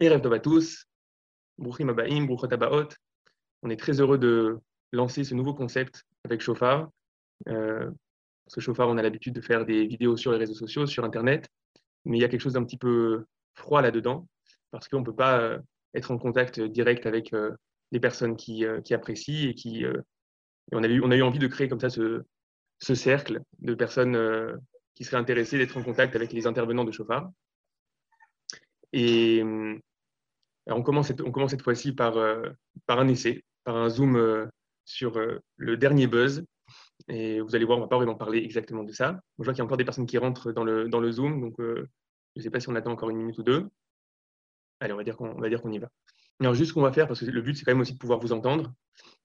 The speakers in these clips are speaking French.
Et à tous, Bruchim Abaim, Bruchot Abaot. On est très heureux de lancer ce nouveau concept avec Chauffard. Euh, parce que Chauffard, on a l'habitude de faire des vidéos sur les réseaux sociaux, sur Internet, mais il y a quelque chose d'un petit peu froid là-dedans, parce qu'on ne peut pas euh, être en contact direct avec euh, les personnes qui, apprécient et qui. Et on, a eu, on a eu envie de créer comme ça ce, ce cercle de personnes qui seraient intéressées d'être en contact avec les intervenants de Chauffard. Et on commence cette, on commence cette fois-ci par, par un essai, par un zoom sur le dernier buzz. Et vous allez voir, on ne va pas vraiment parler exactement de ça. Je vois qu'il y a encore des personnes qui rentrent dans le, zoom, donc je ne sais pas si on attend encore une minute ou deux. Allez, on va dire qu'on y va. Alors, juste ce qu'on va faire, parce que le but, c'est quand même aussi de pouvoir vous entendre.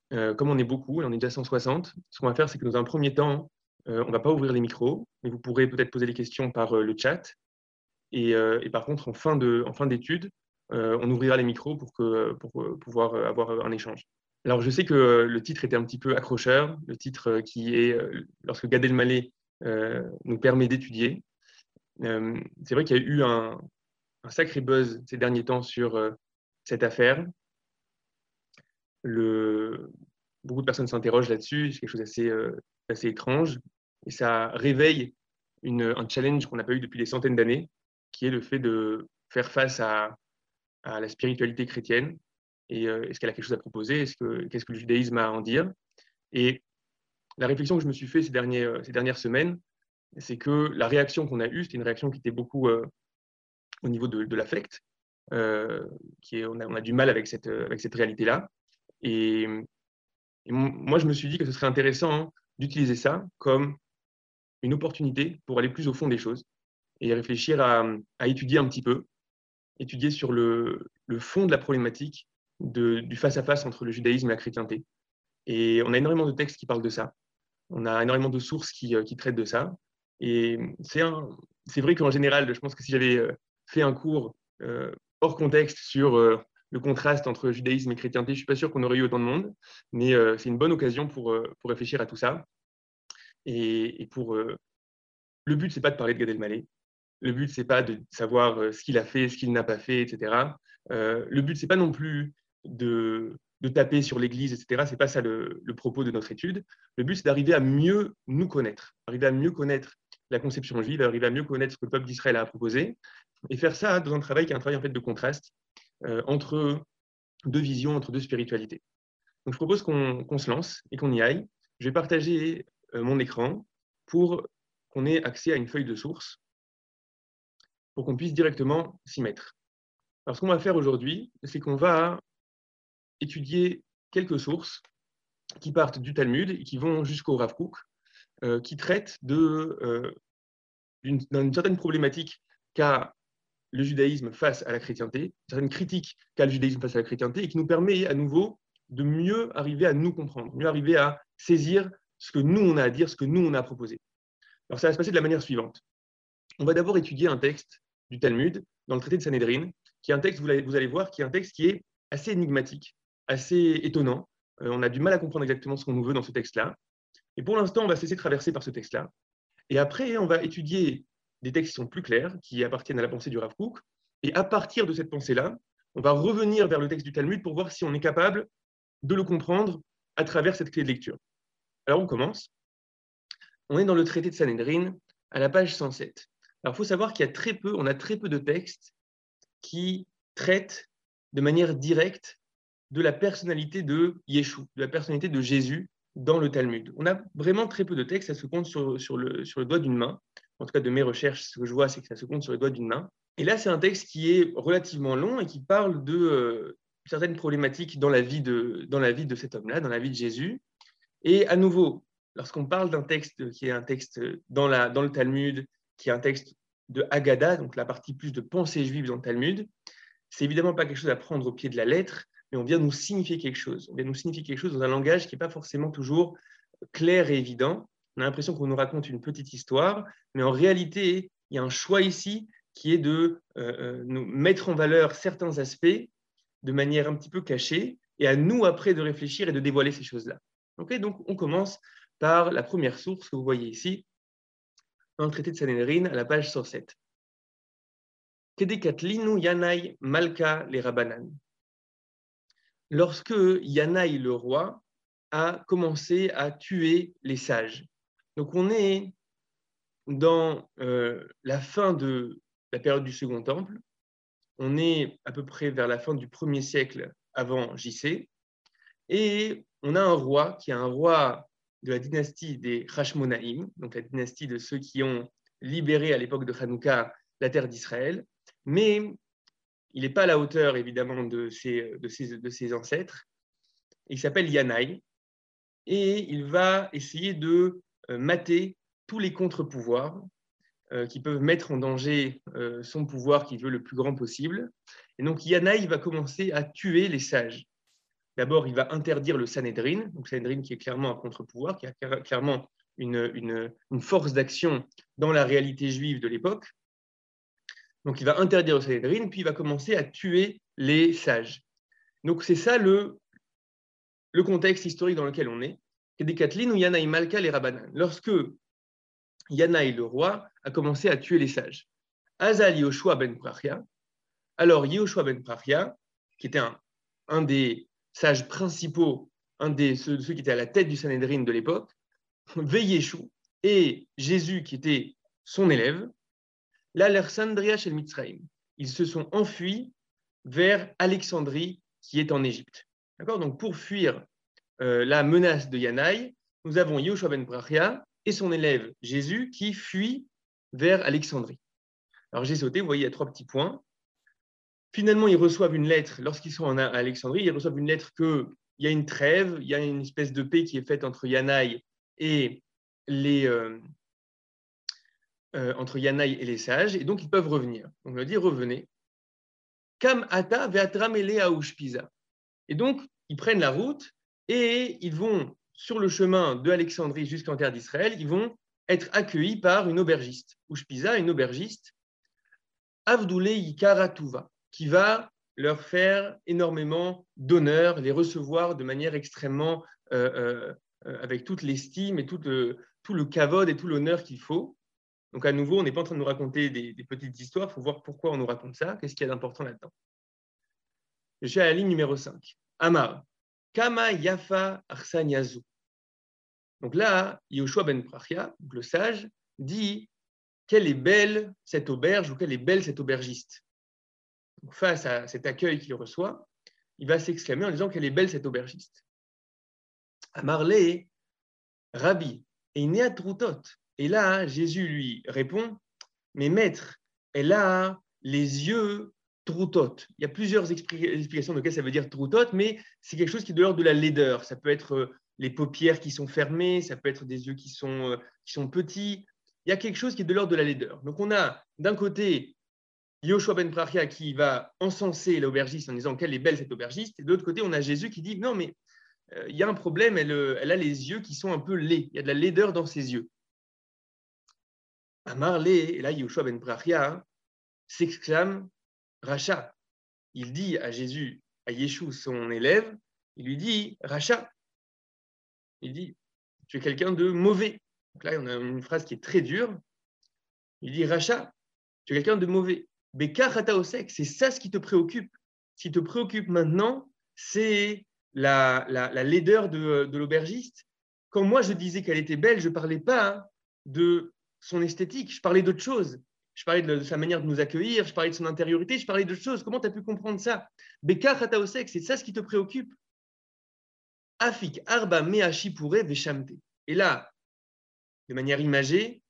comme on est beaucoup, on est déjà 160, ce qu'on va faire, c'est que dans un premier temps, on ne va pas ouvrir les micros, mais vous pourrez peut-être poser les questions par le chat. Et, et, par contre, en fin d'étude, on ouvrira les micros pour, que, pour pouvoir avoir un échange. Alors, je sais que le titre était un petit peu accrocheur, le titre qui est Lorsque Gad Elmaleh nous permet d'étudier. c'est vrai qu'il y a eu un, un, sacré buzz ces derniers temps sur cette affaire. Beaucoup de personnes s'interrogent là-dessus, c'est quelque chose d'assez assez étrange. Et ça réveille une, un challenge qu'on n'a pas eu depuis des centaines d'années, qui est le fait de faire face à, la spiritualité chrétienne. Et euh, est-ce qu'elle a quelque chose à proposer? Qu'est-ce que le judaïsme a à en dire? Et la réflexion que je me suis fait ces, euh, ces dernières semaines, c'est que la réaction qu'on a eue, c'était une réaction qui était beaucoup euh, au niveau de, l'affect, on, a, on, a, du mal avec cette, avec cette réalité-là. Et, moi, je me suis dit que ce serait intéressant d'utiliser ça comme une opportunité pour aller plus au fond des choses et réfléchir à, étudier un petit peu, étudier sur le, fond de la problématique du face-à-face entre le judaïsme et la chrétienté. Et on a énormément de textes qui parlent de ça. On a énormément de sources qui, qui traitent de ça. Et c'est vrai qu'en général, je pense que si j'avais euh, fait un cours euh, hors contexte sur euh, le contraste entre judaïsme et chrétienté, je ne suis pas sûr qu'on aurait eu autant de monde, mais c'est une bonne occasion pour, pour réfléchir à tout ça. Et, pour le but, c'est pas de parler de Gad Elmaleh. Le but, c'est pas de savoir ce qu'il a fait, ce qu'il n'a pas fait, etc. le but, c'est pas non plus de, taper sur l'Église, etc. C'est pas ça le, propos de notre étude. Le but, c'est d'arriver à mieux nous connaître, arriver à mieux connaître la conception juive, arriver à mieux connaître ce que le peuple d'Israël a proposé, et faire ça dans un travail qui est un travail fait de contraste euh, entre deux visions, entre deux spiritualités. Donc, je propose qu'on qu se lance et qu'on y aille. Je vais partager euh, mon écran pour qu'on ait accès à une feuille de source, pour qu'on puisse directement s'y mettre. Alors, ce qu'on va faire aujourd'hui, c'est qu'on va étudier quelques sources qui partent du Talmud et qui vont jusqu'au Rav Kook, euh, qui traitent euh, d'une certaine problématique qu'a le judaïsme face à la chrétienté, une certaine critique qu'a le judaïsme face à la chrétienté, et qui nous permet à nouveau de mieux arriver à nous comprendre, mieux arriver à saisir ce que nous on a à dire, ce que nous on a à proposer. Alors ça va se passer de la manière suivante. On va d'abord étudier un texte du Talmud dans le traité de Sanhedrin, qui est un texte, vous allez voir, qui est un texte qui est assez énigmatique, assez étonnant. Euh, on a du mal à comprendre exactement ce qu'on nous veut dans ce texte-là. Et pour l'instant, on va se laisser traverser par ce texte-là. Et après, on va étudier des textes qui sont plus clairs, qui appartiennent à la pensée du Rav Kook. Et à partir de cette pensée-là, on va revenir vers le texte du Talmud pour voir si on est capable de le comprendre à travers cette clé de lecture. Alors, on commence. On est dans le traité de Sanhedrin, à la page 107. Alors, il faut savoir qu'il y a très peu, on a très peu de textes qui traitent de manière directe de la personnalité de Yeshua, de la personnalité de Jésus dans le Talmud. On a vraiment très peu de textes, ça se compte sur, le doigt d'une main. En tout cas, de mes recherches, ce que je vois, c'est que ça se compte sur le doigt d'une main. Et là, c'est un texte qui est relativement long et qui parle de euh, certaines problématiques dans la vie de, dans la vie de cet homme-là, dans la vie de Jésus. Et à nouveau, lorsqu'on parle d'un texte qui est un texte dans, la, dans le Talmud, qui est un texte de Haggadah, donc la partie plus de pensée juive dans le Talmud, c'est évidemment pas quelque chose à prendre au pied de la lettre, mais on vient nous signifier quelque chose. On vient nous signifier quelque chose dans un langage qui n'est pas forcément toujours clair et évident. On a l'impression qu'on nous raconte une petite histoire, mais en réalité, il y a un choix ici qui est de euh, euh, nous mettre en valeur certains aspects de manière un petit peu cachée, et à nous après de réfléchir et de dévoiler ces choses-là. Donc on commence par la première source que vous voyez ici, dans le traité de Sanhedrin, à la page 107. Kedekatlinu Yanai Malka les Rabanan. Lorsque Yanaï le roi a commencé à tuer les sages. Donc on est dans euh, la fin de la période du Second Temple. On est à peu près vers la fin du premier siècle avant JC. Et on a un roi qui est un roi de la dynastie des Hashmonaïm, donc la dynastie de ceux qui ont libéré à l'époque de Hanouka la terre d'Israël. Mais il n'est pas à la hauteur, évidemment, de ses, de ses, ancêtres. Il s'appelle Yanaï et il va essayer de euh, mater tous les contre-pouvoirs euh, qui peuvent mettre en danger euh, son pouvoir qu'il veut le plus grand possible. Et donc Yanaï va commencer à tuer les sages. D'abord, il va interdire le Sanhedrin, donc Sanhedrin qui est clairement un contre-pouvoir, qui a clairement une, force d'action dans la réalité juive de l'époque. Donc il va interdire le Sanhedrin, puis il va commencer à tuer les sages. Donc c'est ça le, contexte historique dans lequel on est. ou Yanaï Malka les Rabbanan. Lorsque Yanaï le roi a commencé à tuer les sages. Azal Yoshua ben Prachia. Alors Yoshua ben Prachia, qui était un des sages principaux, un des ceux, qui étaient à la tête du Sanhedrin de l'époque, Veilleshu et Jésus qui était son élève, l'Alexandria chez Mitzrayim. Ils se sont enfuis vers Alexandrie qui est en Égypte. D'accord? Donc pour fuir euh, la menace de Yanaï, nous avons Yoshua ben Brachia et son élève Jésus qui fuit vers Alexandrie. Alors j'ai sauté, vous voyez, il y a trois petits points. Finalement, ils reçoivent une lettre, lorsqu'ils sont en Alexandrie, ils reçoivent une lettre qu'il y a une trêve, il y a une espèce de paix qui est faite entre Yanaï et les, euh, euh, entre et les sages, et donc ils peuvent revenir. On leur dit revenez. Kam ata ve'atramele. Et donc ils prennent la route et ils vont sur le chemin de Alexandrie jusqu'en terre d'Israël, ils vont être accueillis par une aubergiste, Ushpiza, une aubergiste, Avdoulé Yikaratuva, qui va leur faire énormément d'honneur, les recevoir de manière extrêmement, euh, euh, avec toute l'estime et tout le, tout le kavod et tout l'honneur qu'il faut. Donc à nouveau, on n'est pas en train de nous raconter des, petites histoires, il faut voir pourquoi on nous raconte ça, qu'est-ce qu'il y a d'important là-dedans? Je suis à la ligne numéro 5. Amar, Kama Yafa Arsan Donc là, Yoshua ben Prachia, le sage, dit quelle est belle cette auberge ou quelle est belle cette aubergiste? Face à cet accueil qu'il reçoit, il va s'exclamer en disant quelle est belle cette aubergiste. Amarle, Rabbi, et Troutot. Et là, Jésus lui répond, mais maître, elle a les yeux troutot. Il y a plusieurs explications de ce que ça veut dire troutot, mais c'est quelque chose qui est de l'ordre de la laideur. Ça peut être euh, les paupières qui sont fermées, ça peut être des yeux qui sont, euh, qui sont petits. Il y a quelque chose qui est de l'ordre de la laideur. Donc on a d'un côté Yoshua ben Prachia qui va encenser l'aubergiste en disant quelle est belle cette aubergiste, et de l'autre côté on a Jésus qui dit non mais euh, il y a un problème, elle, elle, a les yeux qui sont un peu laids, il y a de la laideur dans ses yeux. Amarlé, et là Yoshua ben Prachia s'exclame Racha. Il dit à Jésus, à Yeshua, son élève, il lui dit Racha. Il dit Tu es quelqu'un de mauvais. Donc là, on a une phrase qui est très dure. Il dit Racha, tu es quelqu'un de mauvais. C'est ça ce qui te préoccupe. Ce qui te préoccupe maintenant, c'est la, la, laideur de, de l'aubergiste. Quand moi je disais qu'elle était belle, je ne parlais pas de son esthétique, je parlais d'autre chose. Je parlais de, sa manière de nous accueillir, je parlais de son intériorité, je parlais d'autre chose. Comment tu as pu comprendre ça? Beka c'est ça ce qui te préoccupe Afik Arba Meashipure Veshamte. Et là, de manière imagée,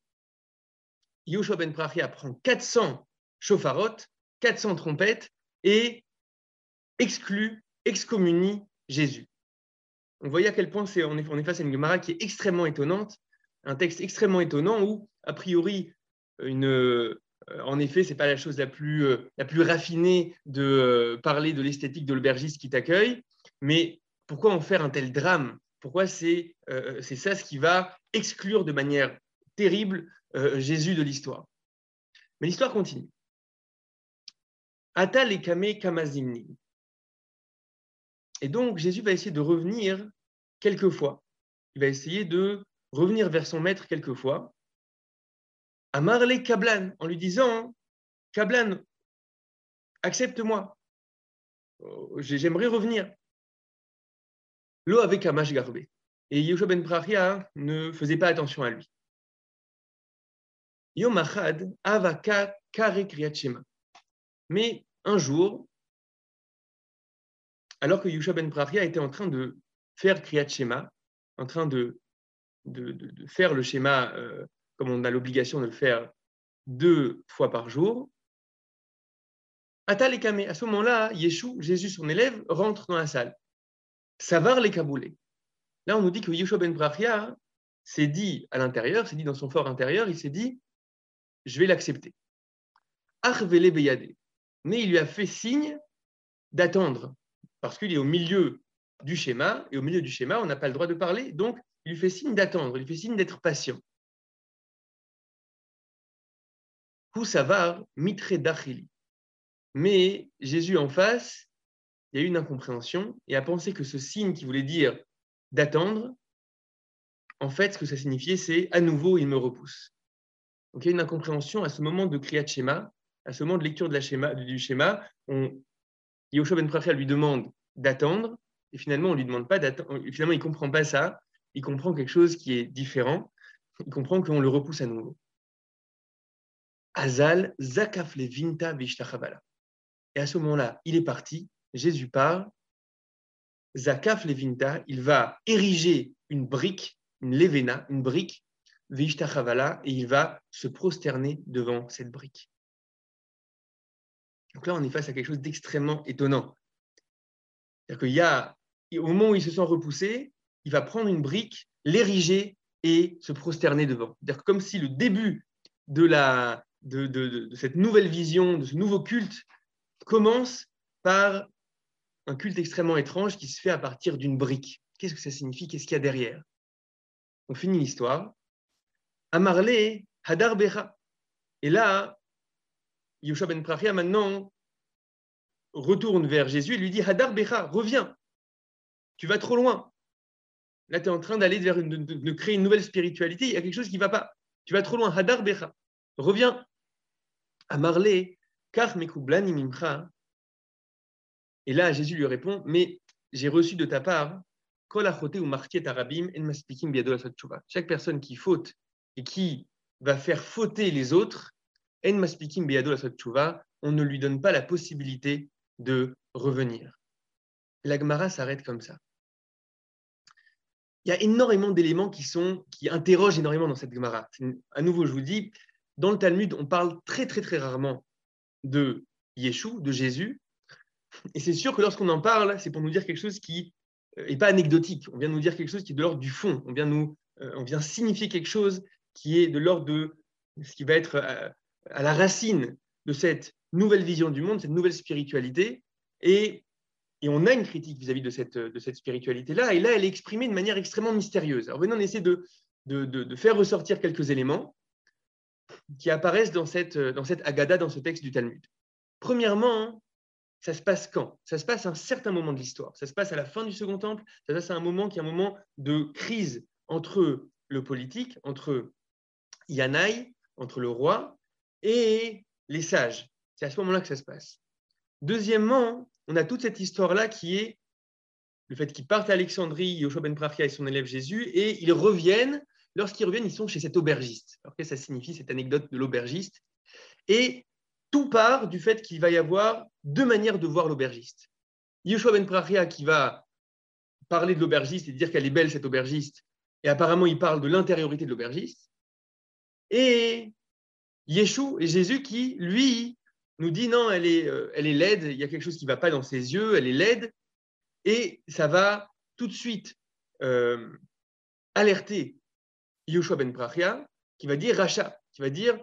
Yoshua ben Prachia prend 400 chauffarot, 400 trompettes et exclut, excommunie Jésus. On voit à quel point c'est, on, est, on est face à une Gemara qui est extrêmement étonnante un texte extrêmement étonnant où, a priori, euh, en effet, ce n'est pas la chose la plus, euh, raffinée de euh, parler de l'esthétique de l'aubergiste qui t'accueille, mais pourquoi en faire un tel drame? Pourquoi c'est ça ce qui va exclure de manière terrible Jésus de l'histoire? Mais l'histoire continue. Et Kamazimni. Et donc, Jésus va essayer de revenir quelquefois. Il va essayer de revenir vers son maître quelquefois, à Marley Kablan, en lui disant Kablan, accepte-moi. Oh, j'aimerais revenir. L'eau avec Amash Garbé. Et Yoshua ben Prachia ne faisait pas attention à lui. Mais un jour, alors que Yoshua ben Prachia était en train de faire Kriyat Shema, en train de, de, faire le schéma euh, comme on a l'obligation de le faire deux fois par jour, Atal et À ce moment-là, Yeshua, Jésus, son élève, rentre dans la salle. Savar les Kaboulés. Là, on nous dit que Yeshua ben Brachia s'est dit à l'intérieur, s'est dit dans son fort intérieur, il s'est dit Je vais l'accepter. Arvele Beyade. Mais il lui a fait signe d'attendre, parce qu'il est au milieu du schéma, et au milieu du schéma, on n'a pas le droit de parler, donc il lui fait signe d'attendre, il lui fait signe d'être patient. Mitre. Mais Jésus en face, il y a eu une incompréhension et a pensé que ce signe qui voulait dire d'attendre, en fait, ce que ça signifiait, c'est à nouveau, il me repousse. Donc il y a une incompréhension à ce moment de Kriyat Shema, à ce moment de lecture du schéma. On, Ben Prachia lui demande d'attendre, et finalement, on lui demande pas d'attendre. Finalement, il ne comprend pas ça. Il comprend quelque chose qui est différent. Il comprend qu'on le repousse à nouveau. Azal, Zakaf Vinta Vishtachabala. Et à ce moment-là, il est parti, Jésus part, Zakaf Levinta, il va ériger une brique, une levena, une brique, Vishtachabala, et il va se prosterner devant cette brique. Donc là, on est face à quelque chose d'extrêmement étonnant. C'est-à-dire qu'il y a, au moment où il se sent repoussé, il va prendre une brique, l'ériger et se prosterner devant. C'est-à-dire comme si le début de, la, de, de, cette nouvelle vision, de ce nouveau culte, commence par un culte extrêmement étrange qui se fait à partir d'une brique. Qu'est-ce que ça signifie? Qu'est-ce qu'il y a derrière? On finit l'histoire. Amarle Hadar Becha. Et là, Yoshua ben Prachia maintenant retourne vers Jésus et lui dit Hadar Becha, reviens, tu vas trop loin. Là, tu es en train d'aller vers une, de, créer une nouvelle spiritualité, il y a quelque chose qui ne va pas. Tu vas trop loin, Hadar Becha, reviens. Amarle et là, Jésus lui répond, mais j'ai reçu de ta part, chaque personne qui faute et qui va faire fauter les autres, on ne lui donne pas la possibilité de revenir. La Gemara s'arrête comme ça. Il y a énormément d'éléments qui sont qui interrogent énormément dans cette Gemara. À nouveau, je vous dis, dans le Talmud, on parle très très très rarement de Yeshua, de Jésus. Et c'est sûr que lorsqu'on en parle, c'est pour nous dire quelque chose qui n'est euh, pas anecdotique. On vient nous dire quelque chose qui est de l'ordre du fond. On vient, nous, euh, on vient signifier quelque chose qui est de l'ordre de ce qui va être euh, à, la racine de cette nouvelle vision du monde, cette nouvelle spiritualité. Et, et on a une critique vis-à-vis de cette, de cette spiritualité-là. Et là, elle est exprimée de manière extrêmement mystérieuse. Alors, venons, on essaie de, de, de faire ressortir quelques éléments qui apparaissent dans cette, dans cette Agada, dans ce texte du Talmud. Premièrement, ça se passe quand? Ça se passe à un certain moment de l'histoire. Ça se passe à la fin du Second Temple. Ça se passe à un moment qui est un moment de crise entre le politique, entre Yanaï, entre le roi et les sages. C'est à ce moment-là que ça se passe. Deuxièmement, on a toute cette histoire-là qui est le fait qu'ils partent à Alexandrie, Yoshua ben Prachia et son élève Jésus, et ils reviennent Lorsqu'ils reviennent, ils sont chez cet aubergiste. Alors, qu'est-ce que ça signifie, cette anecdote de l'aubergiste? Et tout part du fait qu'il va y avoir deux manières de voir l'aubergiste. Yeshua ben Prachia qui va parler de l'aubergiste et dire qu'elle est belle, cette aubergiste, et apparemment il parle de l'intériorité de l'aubergiste. Et Yeshua et Jésus qui, lui, nous dit non, elle est, euh, elle est laide, il y a quelque chose qui ne va pas dans ses yeux, elle est laide, et ça va tout de suite euh, alerter Yoshua ben Prachia, qui va dire Racha, qui va dire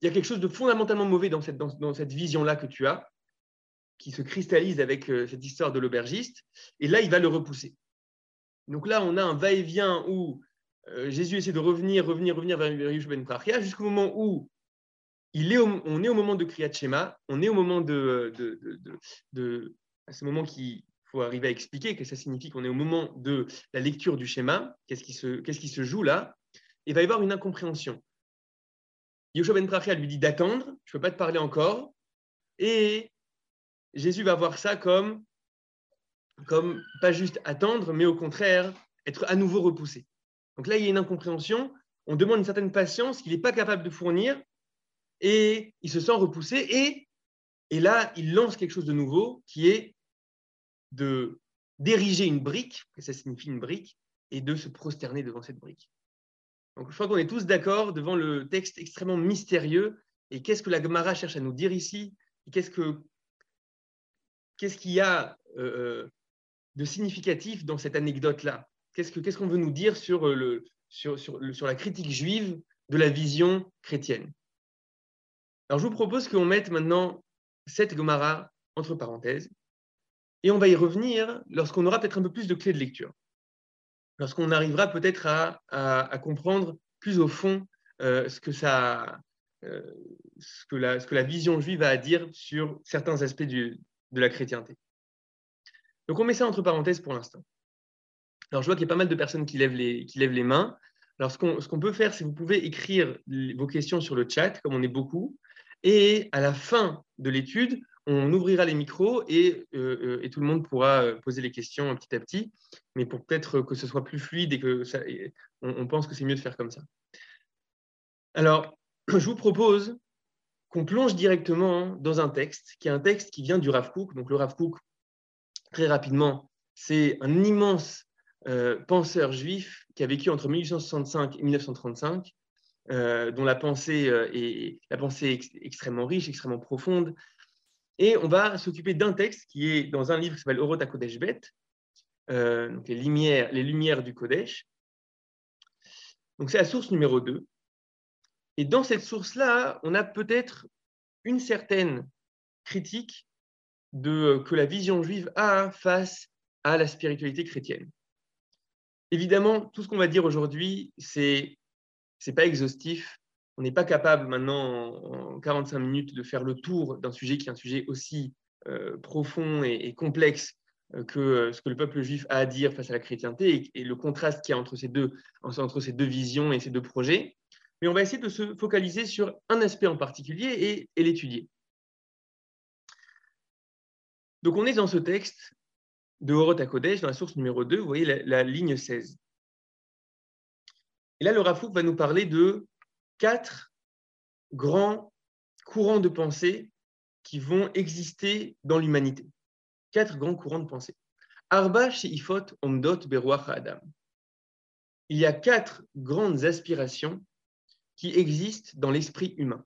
il y a quelque chose de fondamentalement mauvais dans cette, dans, cette vision-là que tu as, qui se cristallise avec euh, cette histoire de l'aubergiste, et là, il va le repousser. Donc là, on a un va-et-vient où Jésus essaie de revenir, revenir, revenir vers Yoshua ben Prachia, jusqu'au moment où il est on est au moment de Kriyat Shema, on est au moment de, de, de, de à ce moment qui, faut arriver à expliquer que ça signifie qu'on est au moment de la lecture du schéma, qu'est-ce qui se, joue là, et il va y avoir une incompréhension. Yoshua ben Prachia lui dit d'attendre, je ne peux pas te parler encore, Et Jésus va voir ça comme, comme pas juste attendre, mais au contraire, être à nouveau repoussé. Donc là, il y a une incompréhension. On demande une certaine patience qu'il n'est pas capable de fournir et il se sent repoussé. Et, et là, il lance quelque chose de nouveau qui est de d'ériger une brique, que ça signifie une brique, et de se prosterner devant cette brique. Donc je crois qu'on est tous d'accord devant le texte extrêmement mystérieux. Et qu'est-ce que la Gemara cherche à nous dire ici? Qu'est-ce que qu'est-ce qu'il y a euh, de significatif dans cette anecdote-là? Qu'est-ce qu'on veut nous dire sur, euh, le, sur, sur, sur, la critique juive de la vision chrétienne? Alors, je vous propose qu'on mette maintenant cette Gomara entre parenthèses et on va y revenir lorsqu'on aura peut-être un peu plus de clés de lecture, lorsqu'on arrivera peut-être à, à, comprendre plus au fond euh, ce, que ça, euh, ce, que la, ce que la vision juive a à dire sur certains aspects du, de la chrétienté. Donc on met ça entre parenthèses pour l'instant. Alors, je vois qu'il y a pas mal de personnes qui lèvent les, qui lèvent les mains. Alors, ce qu'on peut faire, c'est que vous pouvez écrire vos questions sur le chat, comme on est beaucoup. Et à la fin de l'étude, on ouvrira les micros et, euh, et, tout le monde pourra euh, poser les questions petit à petit. Mais pour peut-être que ce soit plus fluide et que on, pense que c'est mieux de faire comme ça. Alors, je vous propose qu'on plonge directement dans un texte, qui est un texte qui vient du Rav Kook. Donc, le Rav Kook, très rapidement, c'est un immense euh, penseur juif qui a vécu entre 1865 et 1935, euh, dont la pensée euh, est la pensée extrêmement riche, extrêmement profonde. Et on va s'occuper d'un texte qui est dans un livre qui s'appelle Orota Kodesh Bet, donc les lumières, les lumières du Kodesh. Donc c'est la source numéro 2. Et dans cette source-là, on a peut-être une certaine critique de, que la vision juive a face à la spiritualité chrétienne. Évidemment, tout ce qu'on va dire aujourd'hui, c'est n'est pas exhaustif. On n'est pas capable maintenant, en 45 minutes, de faire le tour d'un sujet qui est un sujet aussi euh, profond et, complexe euh, que euh, ce que le peuple juif a à dire face à la chrétienté et, le contraste qu'il y a entre ces, deux, entre ces deux visions et ces deux projets. Mais on va essayer de se focaliser sur un aspect en particulier et l'étudier. Donc on est dans ce texte de Horot à Kodesh, dans la source numéro 2, vous voyez la, ligne 16. Et là, le Rafouk va nous parler de quatre grands courants de pensée qui vont exister dans l'humanité. Quatre grands courants de pensée. Arba Sheifot Omdot Beruach Adam. Il y a quatre grandes aspirations qui existent dans l'esprit humain.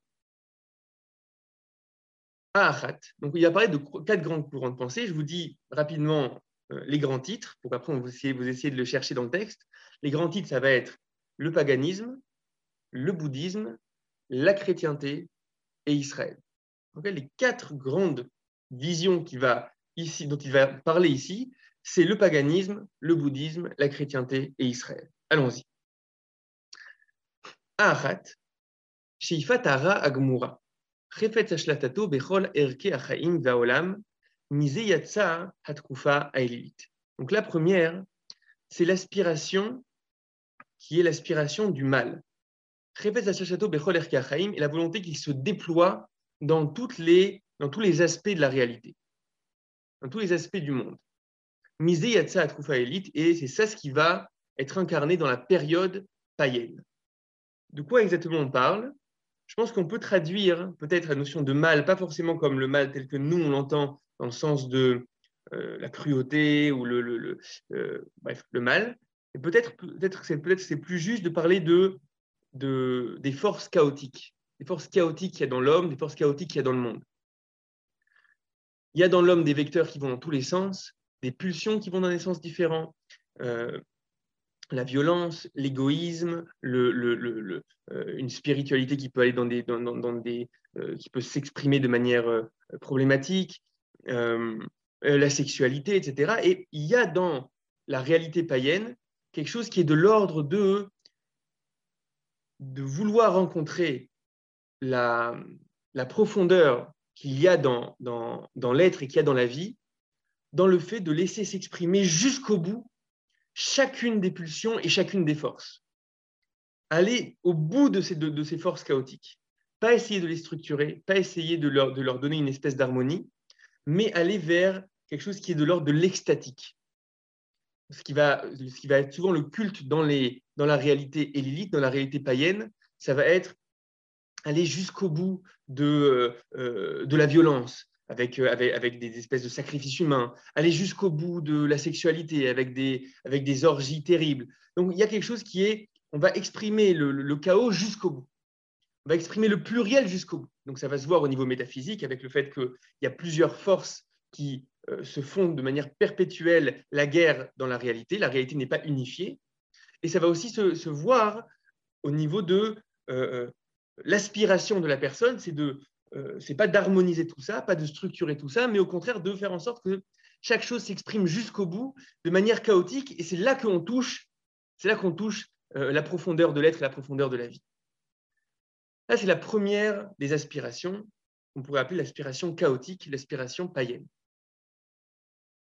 Ahat. Donc, il a parlé de quatre grands courants de pensée. Je vous dis rapidement les grands titres, pour qu'après vous essayez, de le chercher dans le texte. Les grands titres, ça va être le paganisme, le bouddhisme, la chrétienté et Israël. Les quatre grandes visions ici, dont il va parler ici, c'est le paganisme, le bouddhisme, la chrétienté et Israël. Allons-y. Ahat, Sheifatara Agmura, Chefetz Ashlatato Bechol Erke Achaim Vaolam, donc la première, c'est l'aspiration qui est l'aspiration du mal. Et la volonté qu'il se déploie dans, toutes les, dans tous les aspects de la réalité, dans tous les aspects du monde. et c'est ça ce qui va être incarné dans la période païenne. De quoi exactement on parle? Je pense qu'on peut traduire peut-être la notion de mal, pas forcément comme le mal tel que nous on l'entend dans le sens de euh, la cruauté ou le, le, euh, bref, le mal. Et peut-être peut-être c'est c'est plus juste de parler de, de des forces chaotiques, des forces chaotiques qu'il y a dans l'homme, des forces chaotiques qu'il y a dans le monde. Il y a dans l'homme des vecteurs qui vont dans tous les sens, des pulsions qui vont dans des sens différents. Euh, la violence, l'égoïsme, le, le, une spiritualité qui peut aller dans des, dans, des qui peut s'exprimer de manière problématique, euh, euh, la sexualité, etc. Et il y a dans la réalité païenne quelque chose qui est de l'ordre de, de vouloir rencontrer la, la profondeur qu'il y a dans, dans, dans l'être et qu'il y a dans la vie, dans le fait de laisser s'exprimer jusqu'au bout chacune des pulsions et chacune des forces. Aller au bout de ces, de, ces forces chaotiques. pas essayer de les structurer, pas essayer de leur, de leur donner une espèce d'harmonie, mais aller vers quelque chose qui est de l'ordre de l'extatique. Ce qui, va, ce qui va être souvent le culte dans, la réalité élylite, dans la réalité païenne, ça va être aller jusqu'au bout de, euh, de la violence, avec, euh, avec, des espèces de sacrifices humains, aller jusqu'au bout de la sexualité, avec des, orgies terribles. Donc il y a quelque chose qui est, on va exprimer le chaos jusqu'au bout. On va exprimer le pluriel jusqu'au bout. Donc ça va se voir au niveau métaphysique avec le fait qu'il y a plusieurs forces qui euh, se font de manière perpétuelle la guerre dans la réalité. La réalité n'est pas unifiée. Et ça va aussi se, voir au niveau de euh, l'aspiration de la personne, c'est de euh, c'est pas d'harmoniser tout ça, pas de structurer tout ça, mais au contraire de faire en sorte que chaque chose s'exprime jusqu'au bout de manière chaotique. Et c'est là qu'on touche, c'est là qu'on touche euh, la profondeur de l'être et la profondeur de la vie. Là, c'est la première des aspirations qu'on pourrait appeler l'aspiration chaotique, l'aspiration païenne.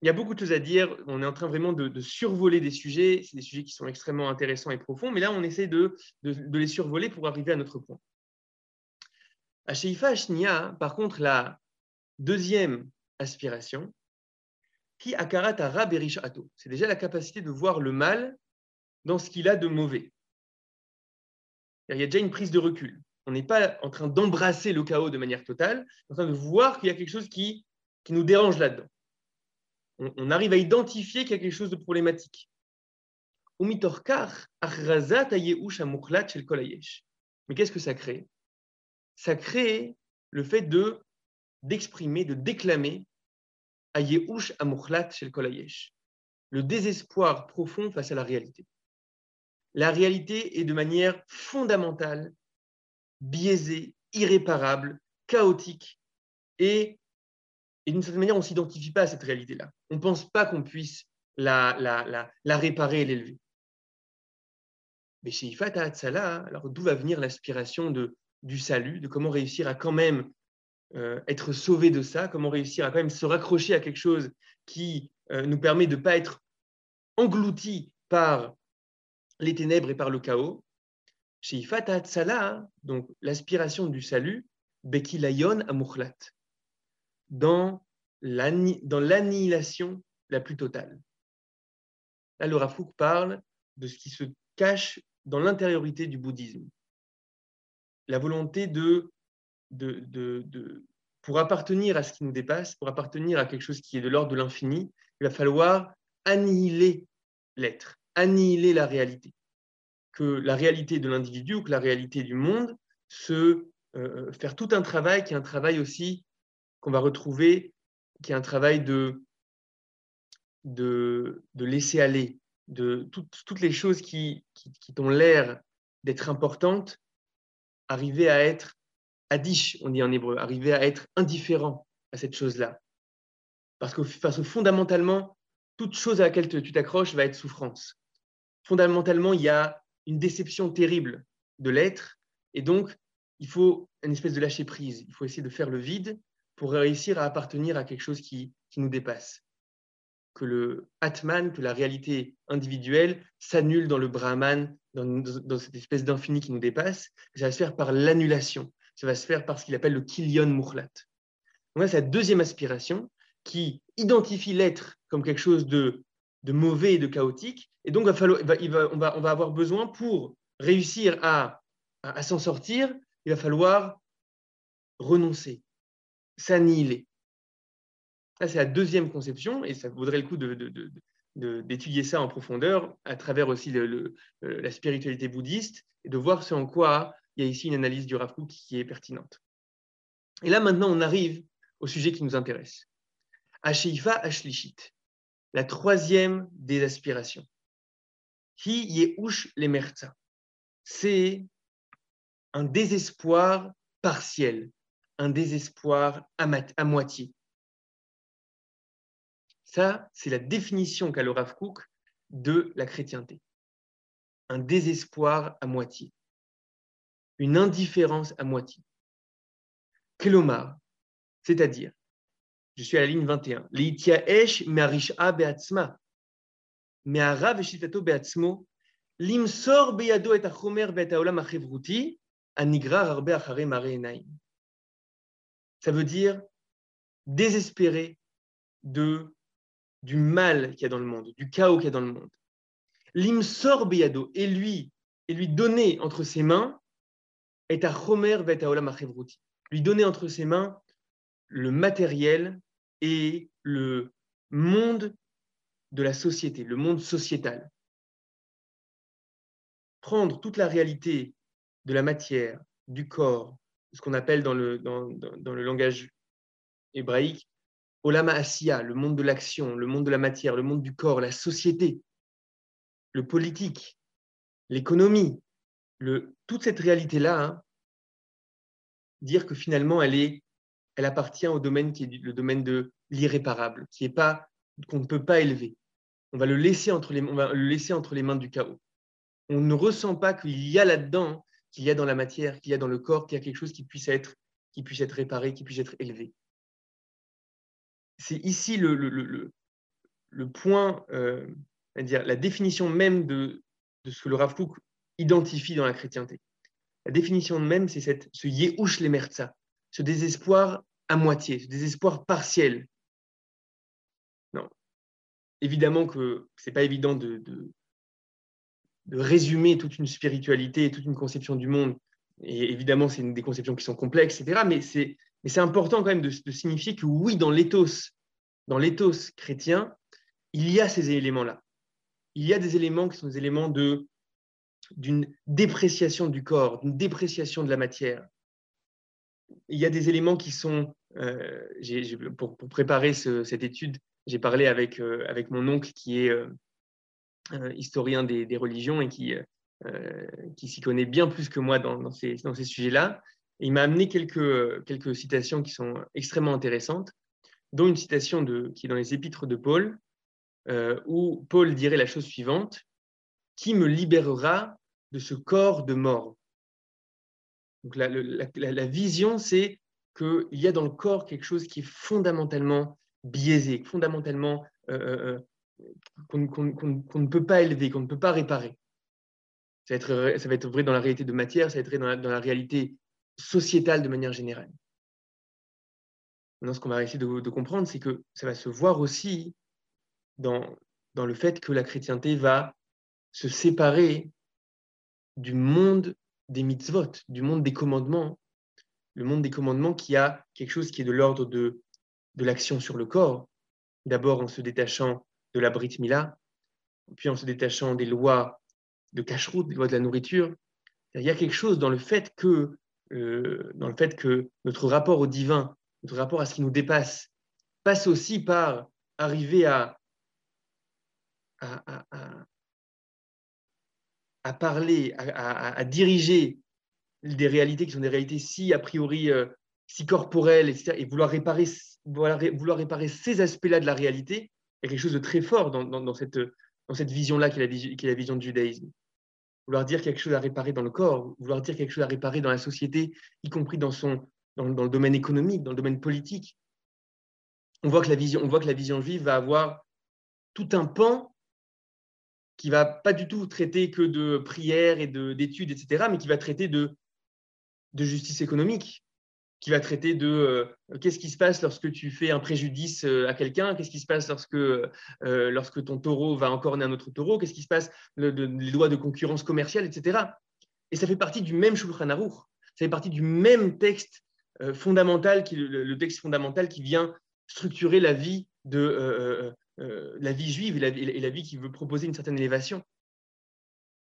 Il y a beaucoup de choses à dire. On est en train vraiment de, survoler des sujets. C'est des sujets qui sont extrêmement intéressants et profonds, mais là, on essaie de, les survoler pour arriver à notre point. À Sheifa Ashnia, par contre, la deuxième aspiration, qui akarat ato, c'est déjà la capacité de voir le mal dans ce qu'il a de mauvais. Il y a déjà une prise de recul. On n'est pas en train d'embrasser le chaos de manière totale, on est en train de voir qu'il y a quelque chose qui, qui nous dérange là-dedans. On, arrive à identifier qu'il y a quelque chose de problématique. Mais qu'est-ce que ça crée? Ça crée le fait de d'exprimer, de déclamer le désespoir profond face à la réalité. La réalité est de manière fondamentale, biaisée, irréparable, chaotique, et, d'une certaine manière, on ne s'identifie pas à cette réalité-là. On ne pense pas qu'on puisse la, la, la, réparer et l'élever. Mais chez Ifat Hatzala, alors d'où va venir l'aspiration du salut, de comment réussir à quand même euh, être sauvé de ça, comment réussir à quand même se raccrocher à quelque chose qui euh, nous permet de ne pas être englouti par les ténèbres et par le chaos? Chez Ifata Tsala, donc l'aspiration du salut, Bekilayon Amukhlat, dans l'annihilation la plus totale. Là, le Rafouk parle de ce qui se cache dans l'intériorité du bouddhisme la volonté de, de, pour appartenir à ce qui nous dépasse, pour appartenir à quelque chose qui est de l'ordre de l'infini, il va falloir annihiler l'être, annihiler la réalité. Que la réalité de l'individu ou que la réalité du monde, se euh, faire tout un travail qui est un travail aussi qu'on va retrouver, qui est un travail de, de, laisser aller, de toutes les choses qui, qui, qui ont l'air d'être importantes, arriver à être adish, on dit en hébreu, arriver à être indifférent à cette chose-là. Parce que, fondamentalement, toute chose à laquelle tu t'accroches va être souffrance. Fondamentalement, il y a une déception terrible de l'être, et donc il faut une espèce de lâcher prise. Il faut essayer de faire le vide pour réussir à appartenir à quelque chose qui, qui nous dépasse. Que le Atman, que la réalité individuelle s'annule dans le Brahman dans, cette espèce d'infini qui nous dépasse, ça va se faire par l'annulation. Ça va se faire par ce qu'il appelle le Kilion Murlat. Là, c'est la deuxième aspiration qui identifie l'être comme quelque chose de, de, mauvais et de chaotique. Et donc, va falloir, va, on, va, on va avoir besoin pour réussir à, à, s'en sortir, il va falloir renoncer, s'annihiler. Ça, c'est la deuxième conception, et ça vaudrait le coup d'étudier ça en profondeur à travers aussi le, la spiritualité bouddhiste et de voir ce en quoi il y a ici une analyse du Rav qui est pertinente. Et là, maintenant, on arrive au sujet qui nous intéresse. Asheifa Ashlishit, la troisième des aspirations. Hi Yehush Lemerza. C'est un désespoir partiel, un désespoir à moitié. Ça, c'est la définition qu'a le Rav de la chrétienté. Un désespoir à moitié, une indifférence à moitié. Kelomar, c'est-à-dire, je suis à la ligne 21, Leitiaesh me'arisha be'atzma, me'ara ve'shitato be'atzmo, limsor beyado et achomer be'et haolam achevruti, Anigra Arbe Achare Mare Ça veut dire désespérer de, du mal qu'il y a dans le monde, du chaos qu'il y a dans le monde. L'imsor beyado, et lui, et lui donner entre ses mains, est à Chomer Vetaolam Lui donner entre ses mains le matériel et le monde de la société, le monde sociétal. Prendre toute la réalité de la matière, du corps, ce qu'on appelle dans le, dans, le langage hébraïque, Olama Asiya, le monde de l'action, le monde de la matière, le monde du corps, la société, le politique, l'économie, toute cette réalité-là, hein, dire que finalement, elle, est, elle appartient au domaine qui est le domaine de l'irréparable, qui est pas qu'on ne peut pas élever. On va le laisser entre les, mains du chaos. On ne ressent pas qu'il y a là-dedans, qu'il y a dans la matière, qu'il y a dans le corps, qu'il y a quelque chose qui puisse être, qui puisse être réparé, qui puisse être élevé. C'est ici le, point, euh, dire, la définition même de, ce que le Rav identifie dans la chrétienté. La définition même, c'est ce Yehush Lemerza, ce désespoir à moitié, ce désespoir partiel. Non. Évidemment que ce n'est pas évident de, résumer toute une spiritualité, toute une conception du monde. Et évidemment, c'est des conceptions qui sont complexes, etc. Mais c'est, important quand même de, signifier que oui, dans l'éthos, dans l'éthos chrétien, il y a ces éléments-là. Il y a des éléments qui sont des éléments d'une dépréciation du corps, d'une dépréciation de la matière. Il y a des éléments qui sont, euh, pour, préparer cette étude, j'ai parlé avec, euh, avec mon oncle qui est euh, historien des, religions et qui, qui s'y connaît bien plus que moi dans, ces, dans ces sujets-là. Il m'a amené quelques, quelques citations qui sont extrêmement intéressantes, dont une citation qui est dans les épîtres de Paul, où Paul dirait la chose suivante qui me libérera de ce corps de mort? Donc la, la, vision, c'est qu'il y a dans le corps quelque chose qui est fondamentalement biaisé, fondamentalement euh, euh, euh, qu'on ne peut pas élever, qu'on ne peut pas réparer. Ça va, être, ça va, être, vrai dans la réalité de matière, ça va être vrai dans la, réalité sociétale de manière générale. Maintenant, ce qu'on va essayer de, de comprendre, c'est que ça va se voir aussi dans, dans le fait que la chrétienté va se séparer du monde des mitzvot, du monde des commandements, le monde des commandements qui a quelque chose qui est de l'ordre de, de l'action sur le corps, d'abord en se détachant de la Brit Mila, puis en se détachant des lois de cacheroute, des lois de la nourriture. Il y a quelque chose dans le fait que, euh, dans le fait que notre rapport au divin, notre rapport à ce qui nous dépasse, passe aussi par arriver à, parler, à, diriger des réalités qui sont des réalités si a priori euh, si corporelles, etc., et vouloir réparer, vouloir, réparer ces aspects-là de la réalité, il y a quelque chose de très fort dans, cette, vision-là qui, est la vision du judaïsme. Vouloir dire quelque chose à réparer dans le corps, vouloir dire quelque chose à réparer dans la société, y compris dans, dans le domaine économique, dans le domaine politique. On voit que la vision, on voit que la vision juive va avoir tout un pan qui va pas du tout traiter que de prières et d'études, etc., mais qui va traiter de, de justice économique, qui va traiter de euh, qu'est-ce qui se passe lorsque tu fais un préjudice euh, à quelqu'un, qu'est-ce qui se passe lorsque, euh, lorsque ton taureau va encorner un autre taureau, qu'est-ce qui se passe, le, les lois de concurrence commerciale, etc. Et ça fait partie du même Shulchan ça fait partie du même texte fondamental, qui, le, texte fondamental qui vient structurer la vie de, euh, la vie juive et la, vie qui veut proposer une certaine élévation.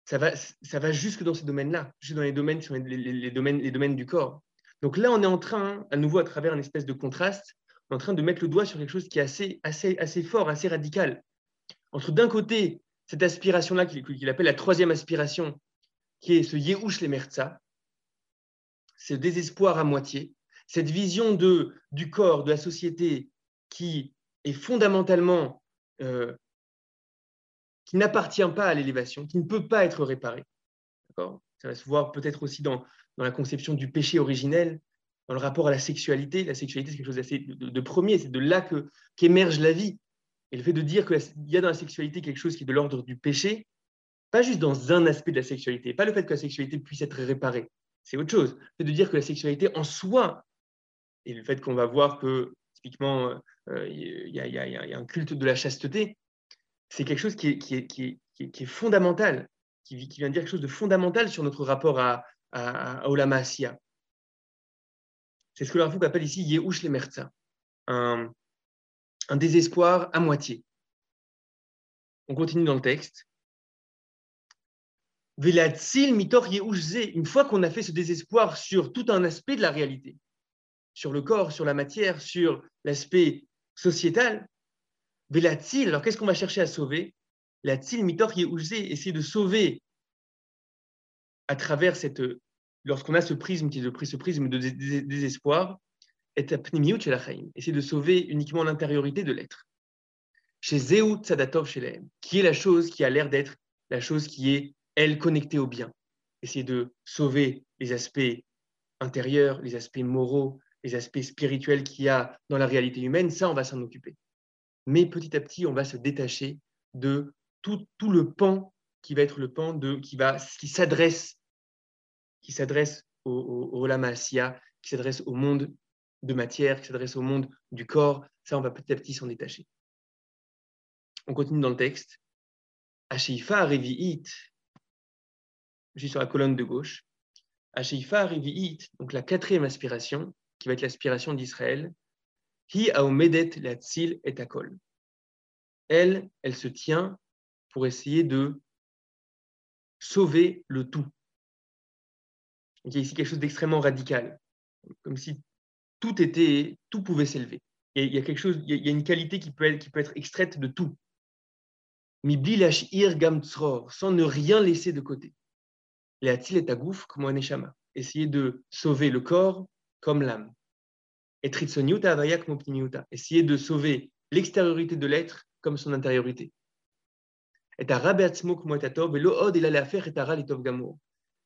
Ça va, ça va jusque dans ces domaines-là, jusque dans les domaines les, domaines, les domaines du corps. Donc là, on est en train, à nouveau à travers une espèce de contraste, en train de mettre le doigt sur quelque chose qui est assez, assez, assez fort, assez radical. Entre d'un côté, cette aspiration-là qu'il appelle la troisième aspiration, qui est ce Yehush Lemerza, ce désespoir à moitié, cette vision de, du corps, de la société qui est fondamentalement euh, qui n'appartient pas à l'élévation, qui ne peut pas être réparé. Ça va se voir peut-être aussi dans, dans, la conception du péché originel, dans le rapport à la sexualité. La sexualité, c'est quelque chose de, premier, c'est de là qu'émerge la vie. Et le fait de dire qu'il y a dans la sexualité quelque chose qui est de l'ordre du péché, pas juste dans un aspect de la sexualité, pas le fait que la sexualité puisse être réparée, c'est autre chose. C'est de dire que la sexualité en soi, et le fait qu'on va voir que, typiquement, il y, a un culte de la chasteté, c'est quelque chose qui est, fondamental, qui, vient dire quelque chose de fondamental sur notre rapport à, à, à C'est ce que le appelle ici Yehush le un, un désespoir à moitié. On continue dans le texte. Une fois qu'on a fait ce désespoir sur tout un aspect de la réalité, sur le corps, sur la matière, sur l'aspect sociétal, alors qu'est-ce qu'on va chercher à sauver? La tzil mitor essayer de sauver à travers cette, lorsqu'on a ce prisme qui est ce prisme de désespoir, essayer de sauver uniquement l'intériorité de l'être. Chez Zéou Tzadatov Shelem, qui est la chose qui a l'air d'être la chose qui est, elle, connectée au bien. Essayer de sauver les aspects intérieurs, les aspects moraux, les aspects spirituels qu'il y a dans la réalité humaine, ça, on va s'en occuper. Mais petit à petit, on va se détacher de tout, tout le pan qui va être le pan de, qui, va, qui s'adresse qui s'adresse au, au, au qui s'adresse au monde de matière, qui s'adresse au monde du corps. Ça, on va petit à petit s'en détacher. On continue dans le texte. Asheifa Revi'it, je suis sur la colonne de gauche. Asheifa Revi'it, donc la quatrième aspiration, qui va être l'aspiration d'Israël. Hi aomedet la tzil et akol. Elle, elle se tient pour essayer de sauver le tout. il y a ici quelque chose d'extrêmement radical, comme si tout était, tout pouvait s'élever. Il y a quelque chose, il y a une qualité qui peut être, extraite de tout. sans ne rien laisser de côté. Les atil et tagouf comme un neshama. Essayer de sauver le corps comme l'âme. Et avayak Essayer de sauver l'extériorité de l'être comme son intériorité. Et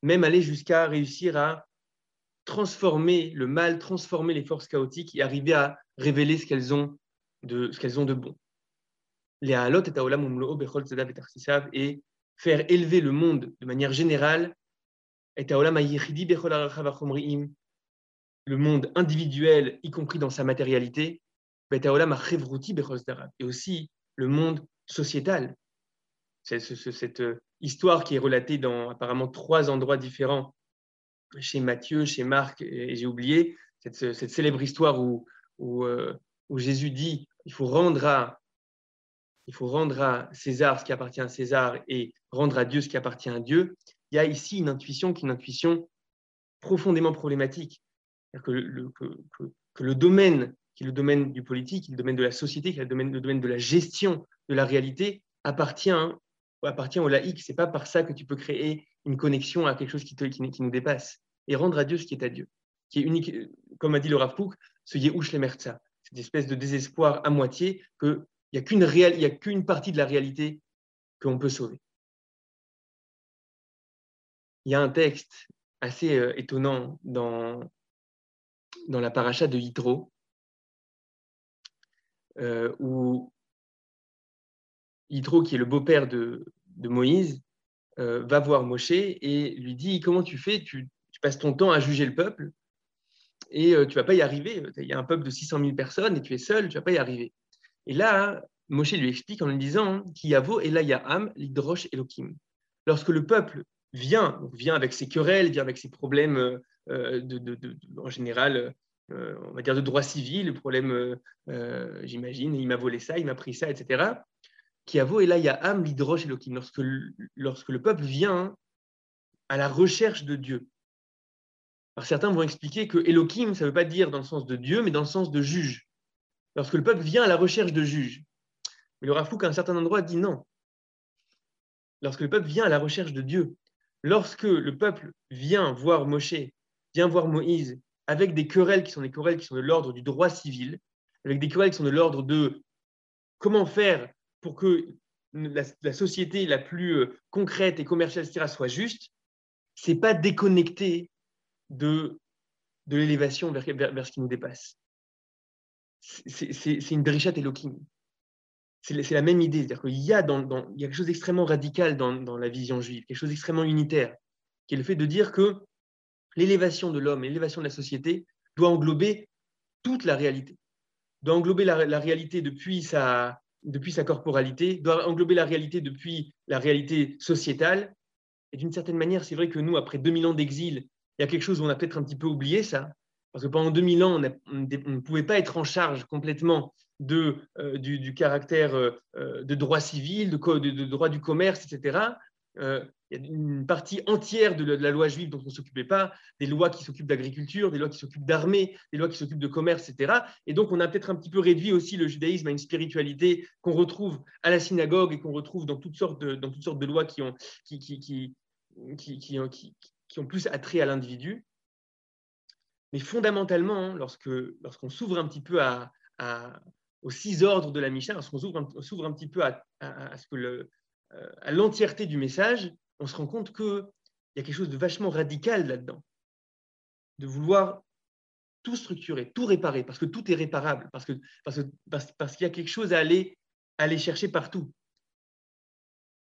Même aller jusqu'à réussir à transformer le mal, transformer les forces chaotiques et arriver à révéler ce qu'elles ont de, ce qu'elles ont de bon. Et et faire élever le monde de manière générale le monde individuel, y compris dans sa matérialité, et aussi le monde sociétal. Cette euh, histoire qui est relatée dans apparemment trois endroits différents chez Matthieu, chez Marc, et j'ai oublié cette, célèbre histoire où, euh, où, Jésus dit il faut rendre à il faut rendre à César ce qui appartient à César et rendre à Dieu ce qui appartient à Dieu. Il y a ici une intuition qui est une intuition profondément problématique. Que le, que, que, le domaine, qui est le domaine du politique, le domaine de la société, qui est le domaine, de la gestion de la réalité, appartient, appartient au laïc. Ce n'est pas par ça que tu peux créer une connexion à quelque chose qui, qui, qui nous dépasse et rendre à Dieu ce qui est à Dieu, qui est unique, comme a dit le Rav ce Yehush le Merza, cette espèce de désespoir à moitié qu'il n'y a qu'une il a qu'une partie de la réalité qu'on peut sauver. Il y a un texte assez euh, étonnant dans, dans la paracha de Yitro, euh, où Yitro, qui est le beau-père de, Moïse, euh, va voir Moshe et lui dit Comment tu fais? Tu, passes ton temps à juger le peuple et euh, tu vas pas y arriver. Il y a un peuple de 600 000 personnes et tu es seul, tu vas pas y arriver. Et là, Moshe lui explique en lui disant Kiyavo et là Am, l'Idrosh Elohim. Lorsque le peuple vient, vient avec ses querelles, vient avec ses problèmes euh, de, en général, euh, on va dire de droit civil, le problème, j'imagine, il m'a volé ça, il m'a pris ça, etc. Kiavo et là Am, l'Idrosh Elohim. Lorsque, lorsque le peuple vient à la recherche de Dieu, alors certains vont expliquer que Elohim, ça ne veut pas dire dans le sens de Dieu, mais dans le sens de juge. Lorsque le peuple vient à la recherche de juge. Mais le Rafouk, à un certain endroit, dit non. Lorsque le peuple vient à la recherche de Dieu, lorsque le peuple vient voir Moshe, vient voir Moïse, avec des querelles qui sont des querelles qui sont de l'ordre du droit civil, avec des querelles qui sont de l'ordre de comment faire pour que la, société la plus euh, concrète et commerciale, etc., soit juste, c'est pas déconnecté de, de l'élévation vers, vers, ce qui nous dépasse. C'est une drichat Elohim. C'est la même idée, c'est-à-dire qu'il y, y a quelque chose d'extrêmement radical dans, dans, la vision juive, quelque chose d'extrêmement unitaire, qui est le fait de dire que l'élévation de l'homme, l'élévation de la société doit englober toute la réalité, doit englober la, réalité depuis sa, depuis sa corporalité, doit englober la réalité depuis la réalité sociétale. Et d'une certaine manière, c'est vrai que nous, après 2000 ans d'exil, il y a quelque chose où on a peut-être un petit peu oublié ça, parce que pendant 2000 ans, on, ne pouvait pas être en charge complètement de, euh, du, caractère euh, de droit civil, de, de, droit du commerce, etc. Euh, il a une partie entière de la, loi juive dont on ne s'occupait pas, des lois qui s'occupent d'agriculture, des lois qui s'occupent d'armée, des lois qui s'occupent de commerce, etc. Et donc, on a peut-être un petit peu réduit aussi le judaïsme à une spiritualité qu'on retrouve à la synagogue et qu'on retrouve dans toutes sortes de, dans toutes sortes de lois qui ont, qui, qui, qui, qui, ont plus attrait à l'individu. Mais fondamentalement, hein, lorsque, lorsqu'on s'ouvre un petit peu à, aux six ordres de la Mishnah, lorsqu'on s'ouvre, s'ouvre un petit peu à, à ce que le, euh, à l'entièreté du message, on se rend compte qu'il y a quelque chose de vachement radical là-dedans. De vouloir tout structurer, tout réparer, parce que tout est réparable, parce qu'il parce, parce, qu'il y a quelque chose à aller, aller chercher partout.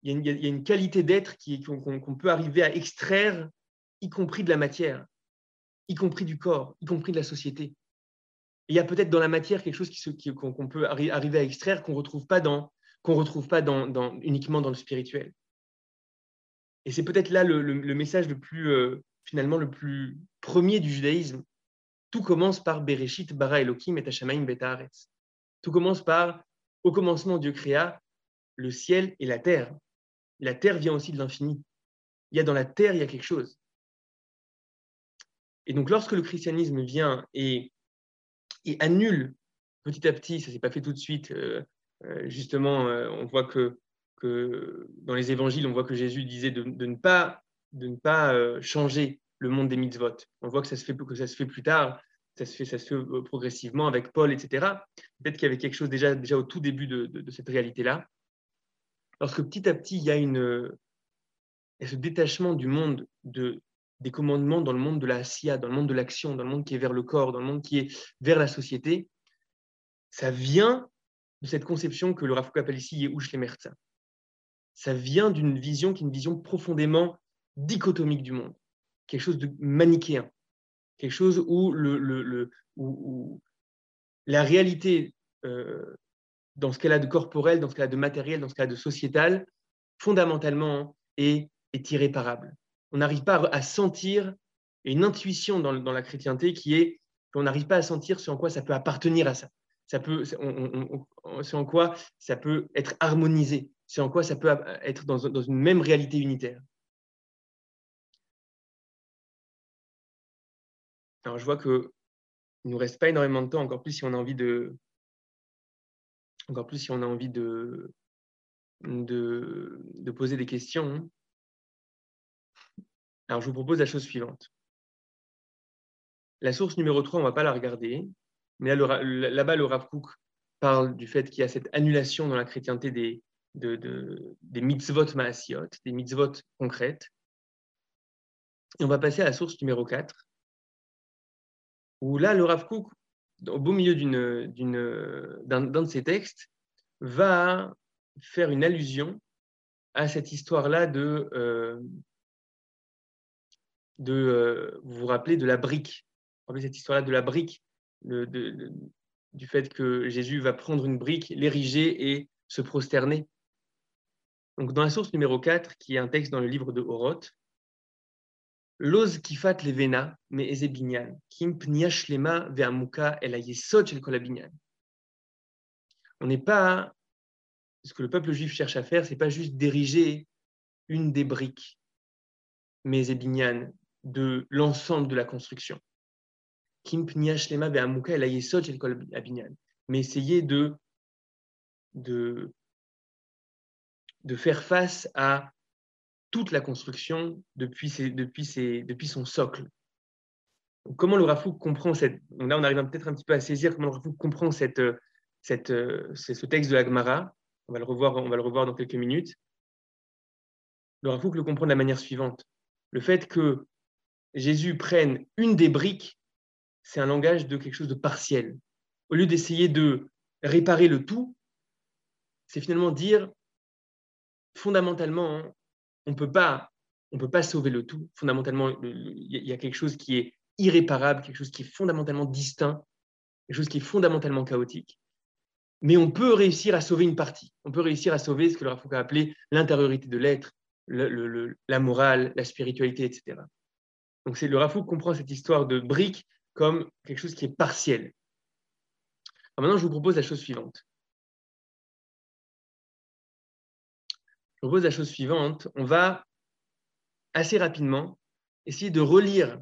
Il y a une, il y a une qualité d'être qu'on peut arriver à extraire, y compris de la matière, y compris du corps, y compris de la société. il y a peut-être dans la matière quelque chose qu'on peut arriver à extraire qu'on ne retrouve pas dans, qu'on ne retrouve pas uniquement dans le spirituel. Et c'est peut-être là le, message le plus, euh, finalement, le plus premier du judaïsme. Tout commence par Bereshit, bara Elohim et Hashamaim Betaharetz. Tout commence par, au commencement, Dieu créa le ciel et la terre. La terre vient aussi de l'infini. Il y a dans la terre, il y a quelque chose. Et donc, lorsque le christianisme vient et, annule petit à petit, ça ne s'est pas fait tout de suite, euh, justement, euh, on voit que, dans les évangiles, on voit que Jésus disait de, ne pas, de ne pas euh, changer le monde des mitzvot. On voit que ça se fait, que ça se fait plus tard, ça se fait, ça se fait progressivement avec Paul, etc. Peut-être qu'il y avait quelque chose déjà, déjà au tout début de, cette réalité-là. Lorsque petit à petit, il y a une, ce détachement du monde de, des commandements dans le monde de la SIA, dans le monde de l'action, dans le monde qui est vers le corps, dans le monde qui est vers la société, ça vient cette conception que le Rav appelle ici Yehush Lemerza. Ça vient d'une vision qui est une vision profondément dichotomique du monde, quelque chose de manichéen, quelque chose où, la réalité, euh, dans ce qu'elle a de corporel, dans ce qu'elle a de matériel, dans ce qu'elle a de sociétal, fondamentalement est, est irréparable. On n'arrive pas à sentir une intuition dans, dans la chrétienté qui est qu'on n'arrive pas à sentir ce en quoi ça peut appartenir à ça ça peut, c'est en quoi ça peut être harmonisé, c'est en quoi ça peut être dans, une même réalité unitaire? Alors je vois que il nous reste pas énormément de temps, encore plus si on a envie de, encore plus si on a envie de, de, de poser des questions. Alors je vous propose la chose suivante. La source numéro 3, on ne va pas la regarder. Mais là-bas, le Rav Kook parle du fait qu'il y a cette annulation dans la chrétienté des, des mitzvot maasiot, des mitzvot concrètes. Et on va passer à la source numéro 4, où là, le Rav Kook, au beau milieu d'un de ses textes, va faire une allusion à cette histoire-là de, euh, euh, vous vous rappelez, de la brique. Vous vous rappelez cette histoire-là de la brique du fait que Jésus va prendre une brique, l'ériger et se prosterner. Donc, dans la source numéro 4, qui est un texte dans le livre de Horoth, L'oz kifat levena me ezebinyan, kim pniashlema ve'amuka el kolabinyan. On n'est pas, ce que le peuple juif cherche à faire, c'est pas juste d'ériger une des briques, mais ezebinyan, de l'ensemble de la construction mais essayer de, de, de faire face à toute la construction depuis, depuis, depuis son socle. comment le Rafouk comprend cette. Là, on arrive peut-être un petit peu à saisir comment le Rafouk comprend cette, cette, ce texte de la Gemara. On va, le revoir, on va le revoir dans quelques minutes. Le Rafouk le comprend de la manière suivante. Le fait que Jésus prenne une des briques c'est un langage de quelque chose de partiel. Au lieu d'essayer de réparer le tout, c'est finalement dire, fondamentalement, on ne peut pas on peut pas sauver le tout. Fondamentalement, il y a quelque chose qui est irréparable, quelque chose qui est fondamentalement distinct, quelque chose qui est fondamentalement chaotique. Mais on peut réussir à sauver une partie. On peut réussir à sauver ce que le a appelé l'intériorité de l'être, la morale, la spiritualité, etc. Donc c'est le Rav comprend cette histoire de briques comme quelque chose qui est partiel. maintenant, je vous propose la chose suivante. Je propose la chose suivante. On va assez rapidement essayer de relire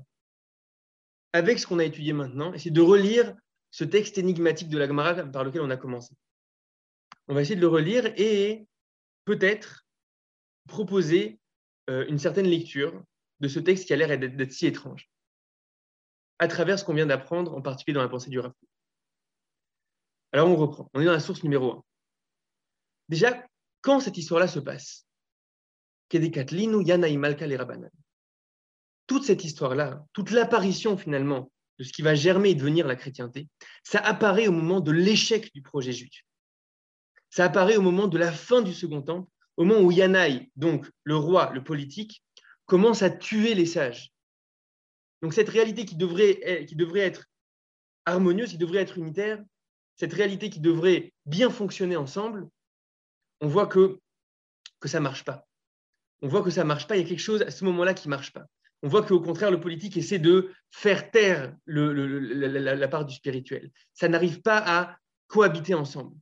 avec ce qu'on a étudié maintenant, essayer de relire ce texte énigmatique de la Gemara par lequel on a commencé. On va essayer de le relire et peut-être proposer euh, une certaine lecture de ce texte qui a l'air d'être si étrange, à travers ce qu'on vient d'apprendre, en particulier dans la pensée du Rav. Alors on reprend, on est dans la source numéro 1. Déjà, quand cette histoire-là se passe, toute cette histoire-là, toute l'apparition finalement de ce qui va germer et devenir la chrétienté, ça apparaît au moment de l'échec du projet juif. Ça apparaît au moment de la fin du Second Temple, au moment où Yanaï, donc le roi, le politique, commence à tuer les sages. Donc cette réalité qui devrait, qui devrait être harmonieuse, qui devrait être unitaire, cette réalité qui devrait bien fonctionner ensemble, on voit que, que ça ne marche pas. On voit que ça ne marche pas, il y a quelque chose à ce moment-là qui ne marche pas. On voit qu'au contraire, le politique essaie de faire taire la, part du spirituel. Ça n'arrive pas à cohabiter ensemble.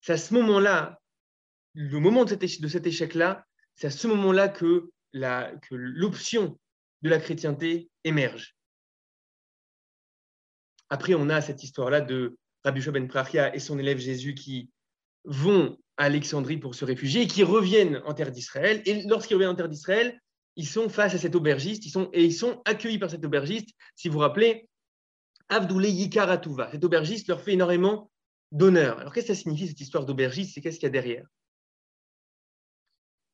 C'est à ce moment-là, le moment de cet échec-là, c'est à ce moment-là que l'option de la chrétienté émerge. Après, on a cette histoire-là de Rabbi Ben Prachia et son élève Jésus qui vont à Alexandrie pour se réfugier et qui reviennent en terre d'Israël. Et lorsqu'ils reviennent en terre d'Israël, ils sont face à cet aubergiste ils sont, et ils sont accueillis par cet aubergiste. Si vous vous rappelez, Avdoulé Yikaratouva. Cet aubergiste leur fait énormément d'honneur. Alors qu'est-ce que ça signifie cette histoire d'aubergiste? Et qu'est-ce qu'il y a derrière?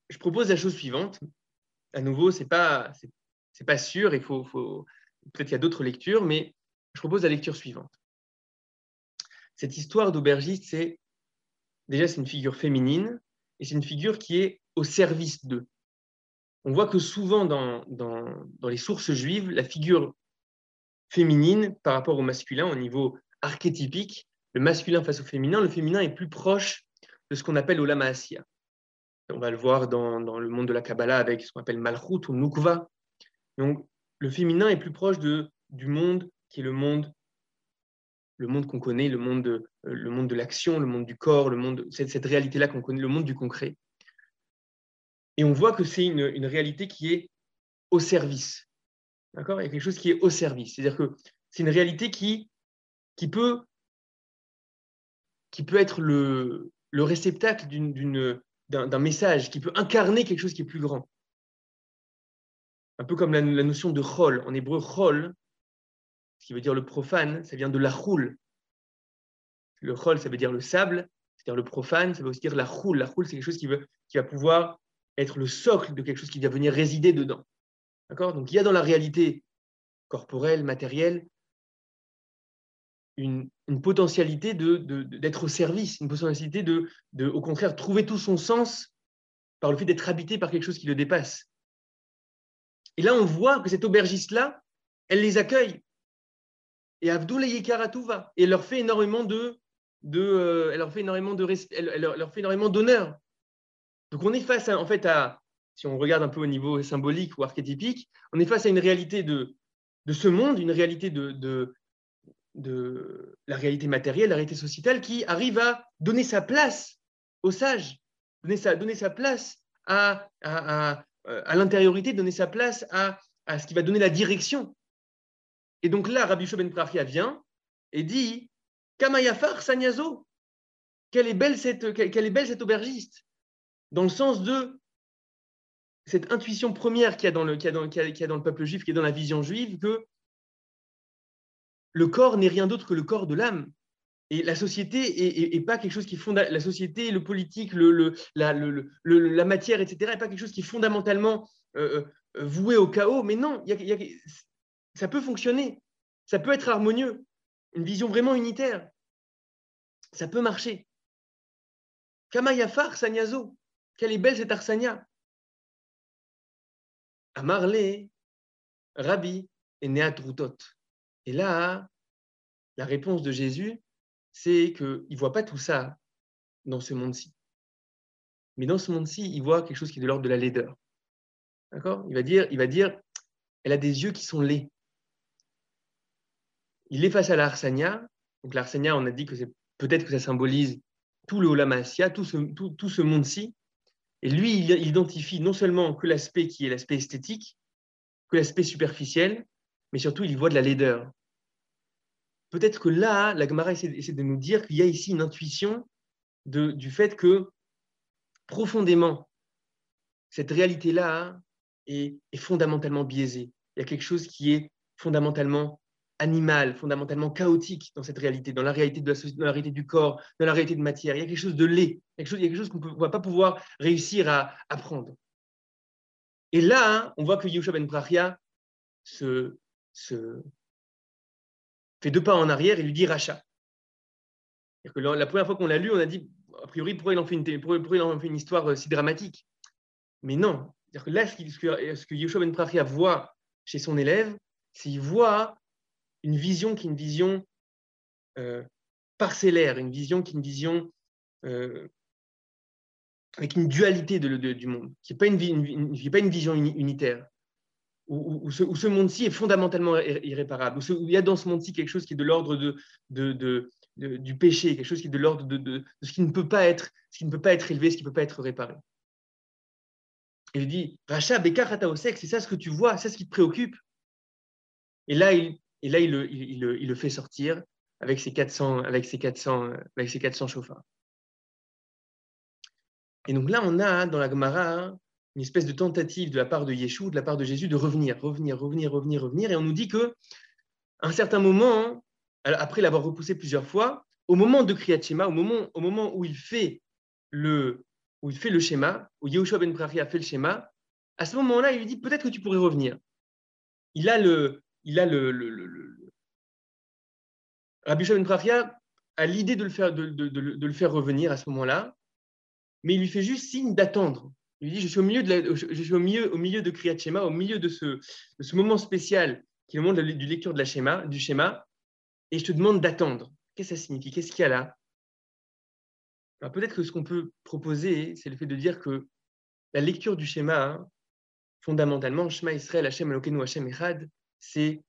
Je propose la chose suivante. À nouveau, ce n'est pas, c'est, pas sûr, il faut, peut-être qu'il y a d'autres lectures, mais je propose la lecture suivante. Cette histoire d'aubergiste, c'est déjà c'est une figure féminine et c'est une figure qui est au service d'eux. On voit que souvent dans, les sources juives, la figure féminine par rapport au masculin au niveau archétypique, le masculin face au féminin, le féminin est plus proche de ce qu'on appelle Olama Asiya. On va le voir dans, dans, le monde de la Kabbalah avec ce qu'on appelle Malchut ou Nukva. Donc, le féminin est plus proche du monde qui est le monde le monde qu'on connaît, le monde de, euh, le monde de l'action, le monde du corps, le monde, cette, cette réalité-là qu'on connaît, le monde du concret. Et on voit que c'est une, une, réalité qui est au service. D'accord? Il y a quelque chose qui est au service. C'est-à-dire que c'est une réalité qui, peut, être le réceptacle d'un message, qui peut incarner quelque chose qui est plus grand. Un peu comme la, notion de chol. En hébreu, chol, ce qui veut dire le profane, ça vient de la roule. Le chol, ça veut dire le sable, c'est-à-dire le profane, ça veut aussi dire la roule. La roule, c'est quelque chose qui, veut, qui va pouvoir être le socle de quelque chose qui va venir résider dedans. Donc il y a dans la réalité corporelle, matérielle, une, potentialité d'être au service, une potentialité de, de, au contraire, trouver tout son sens par le fait d'être habité par quelque chose qui le dépasse. Et là, on voit que cette aubergiste-là, elle les accueille et Abdul Yekaratouva. Et elle leur fait énormément de, de euh, elle leur fait énormément de elle, fait énormément d'honneur. Donc on est face à, en fait à, si on regarde un peu au niveau symbolique ou archétypique, on est face à une réalité de, de ce monde, une réalité de, de, de la réalité matérielle, la réalité sociétale qui arrive à donner sa place aux sages, donner sa, donner sa place à, à, à l'intériorité, donner sa place à, à ce qui va donner la direction. Et donc là, Rabbi Ben Prachia vient et dit Kamayafar Sanyazo, quelle est, belle cette, aubergiste Dans le sens de cette intuition première qu'il dans, qu'il y a dans le peuple juif, qui est dans la vision juive, que le corps n'est rien d'autre que le corps de l'âme. Et la société est, pas quelque chose qui la société, le politique, la, matière, etc. n'est pas quelque chose qui est fondamentalement euh, euh, voué au chaos. Mais non, ça peut fonctionner, ça peut être harmonieux, une vision vraiment unitaire. Ça peut marcher. Kamayafar Sanyazo, quelle est belle cette Arsania. Amarle, Rabbi et Neatrutot. Et là, la réponse de Jésus, c'est qu'il ne voit pas tout ça dans ce monde-ci. Mais dans ce monde-ci, il voit quelque chose qui est de l'ordre de la laideur. D'accord? Il, va dire, il va dire, elle a des yeux qui sont laids. Il est face à l'arsania. Donc l'arsania, on a dit que c'est peut-être que ça symbolise tout le Olamasia, tout ce, tout, tout ce monde-ci. Et lui, il identifie non seulement que l'aspect qui est l'aspect esthétique, que l'aspect superficiel, mais surtout, il voit de la laideur. Peut-être que là, la Gemara essaie, de nous dire qu'il y a ici une intuition du fait que profondément, cette réalité-là est, fondamentalement biaisée. Il y a quelque chose qui est fondamentalement animal, fondamentalement chaotique dans cette réalité, dans la réalité, de la, du corps, dans la réalité de matière. Il y a quelque chose de laid, quelque chose, il y a quelque chose qu'on ne va pas pouvoir réussir à apprendre. Et là, on voit que Yeshua ben Brachia se, se, fait deux pas en arrière et lui dit rachat. Que la première fois qu'on l'a lu, on a dit, a priori, pourquoi il en fait une, histoire euh, si dramatique? Mais non. Que là, ce que, ce que Yeshua ben Brachia voit chez son élève, c'est qu'il voit une vision qui est une vision euh, parcellaire, une vision qui est une vision euh, avec une dualité de, du monde, qui n'est pas, pas une vision unitaire, où, ce, monde-ci est fondamentalement irréparable, où, il y a dans ce monde-ci quelque chose qui est de l'ordre du péché, quelque chose qui est de l'ordre de, ce qui ne peut pas être, élevé, ce qui ne peut pas être réparé. il dit, Racha, Bekar, c'est ça ce que tu vois, c'est ça ce qui te préoccupe. Et là, il, et le, fait sortir avec ses 400, avec ses 400, avec ses 400 chauffards. Et donc là, on a dans la Gemara une espèce de tentative de la part de Yeshua, de la part de Jésus, de revenir, revenir, revenir, revenir, revenir. Et on nous dit que un certain moment, après l'avoir repoussé plusieurs fois, au moment de Kriyat Shema, au moment, où il fait le, où il schéma, où Yehoshua ben Prachi a fait le schéma, à ce moment-là, il lui dit peut-être que tu pourrais revenir. Il a le, il a le, Ben Prachia a l'idée de, le faire revenir à ce moment-là, mais il lui fait juste signe d'attendre. Il dit, je suis au milieu de, je suis au milieu, au milieu de Kriyat Shema, au milieu de ce, ce moment spécial qui est le moment de la du lecture de la du schéma, et je te demande d'attendre. Qu'est-ce que ça signifie? Qu'est-ce qu'il y a là? Peut-être que ce qu'on peut proposer, c'est le fait de dire que la lecture du schéma, hein, fondamentalement, Shema Israël, Hashem Elokeinu, Hashem Echad, c'est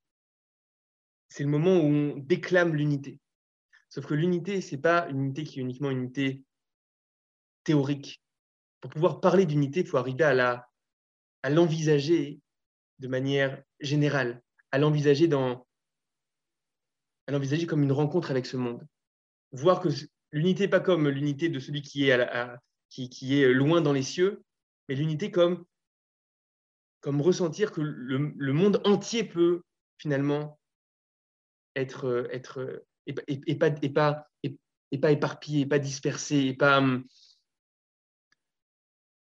le moment où on déclame l'unité. Sauf que l'unité, ce n'est pas une unité qui est uniquement une unité théorique. Pour pouvoir parler d'unité, il faut arriver à, l'envisager de manière générale, à l'envisager dans l'envisager comme une rencontre avec ce monde. Voir que l'unité pas comme l'unité de celui qui est, loin dans les cieux, mais l'unité comme ressentir que le, monde entier peut finalement être, être et, pas, éparpillé, et pas dispersé, et pas,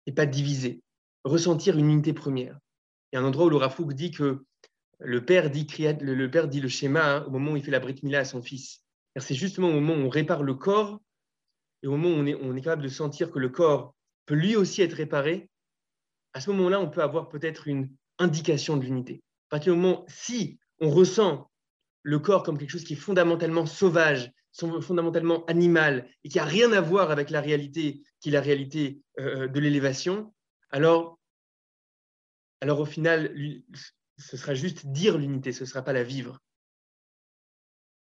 et pas divisé. Ressentir une unité première. Il y a un endroit où le Rafouk dit que le père dit, le schéma hein, au moment où il fait la Brit Mila à son fils. C'est justement au moment où on répare le corps et au moment où on est, on est capable de sentir que le corps peut lui aussi être réparé, à ce moment-là, on peut avoir peut-être une indication de l'unité. À partir du moment, si on ressent le corps comme quelque chose qui est fondamentalement sauvage, fondamentalement animal, et qui n'a rien à voir avec la réalité, qui est la réalité euh, de l'élévation, alors, alors au final, ce sera juste dire l'unité, ce ne sera pas la vivre.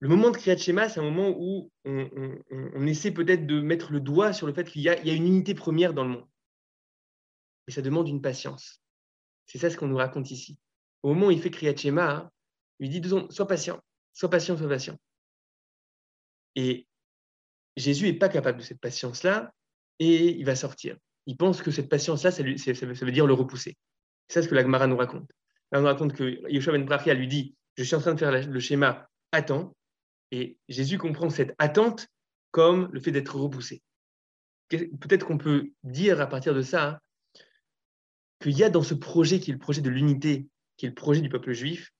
Le moment de Kriyat Shema, c'est un moment où on, essaie peut-être de mettre le doigt sur le fait qu'il y, y, a une unité première dans le monde mais ça demande une patience. C'est ça ce qu'on nous raconte ici. Au moment où il fait Kriyat Shema, hein, il dit sois patient, sois patient, sois patient. Et Jésus n'est pas capable de cette patience-là et il va sortir. Il pense que cette patience-là, ça, veut dire le repousser. C'est ce que la Gemara nous raconte. Elle nous raconte que Yeshua ben Brachia lui dit Je suis en train de faire le schéma, attends. Et Jésus comprend cette attente comme le fait d'être repoussé. Peut-être qu'on peut dire à partir de ça hein, qu'il y a dans ce projet qui est le projet de l'unité, qui est le projet du peuple juif,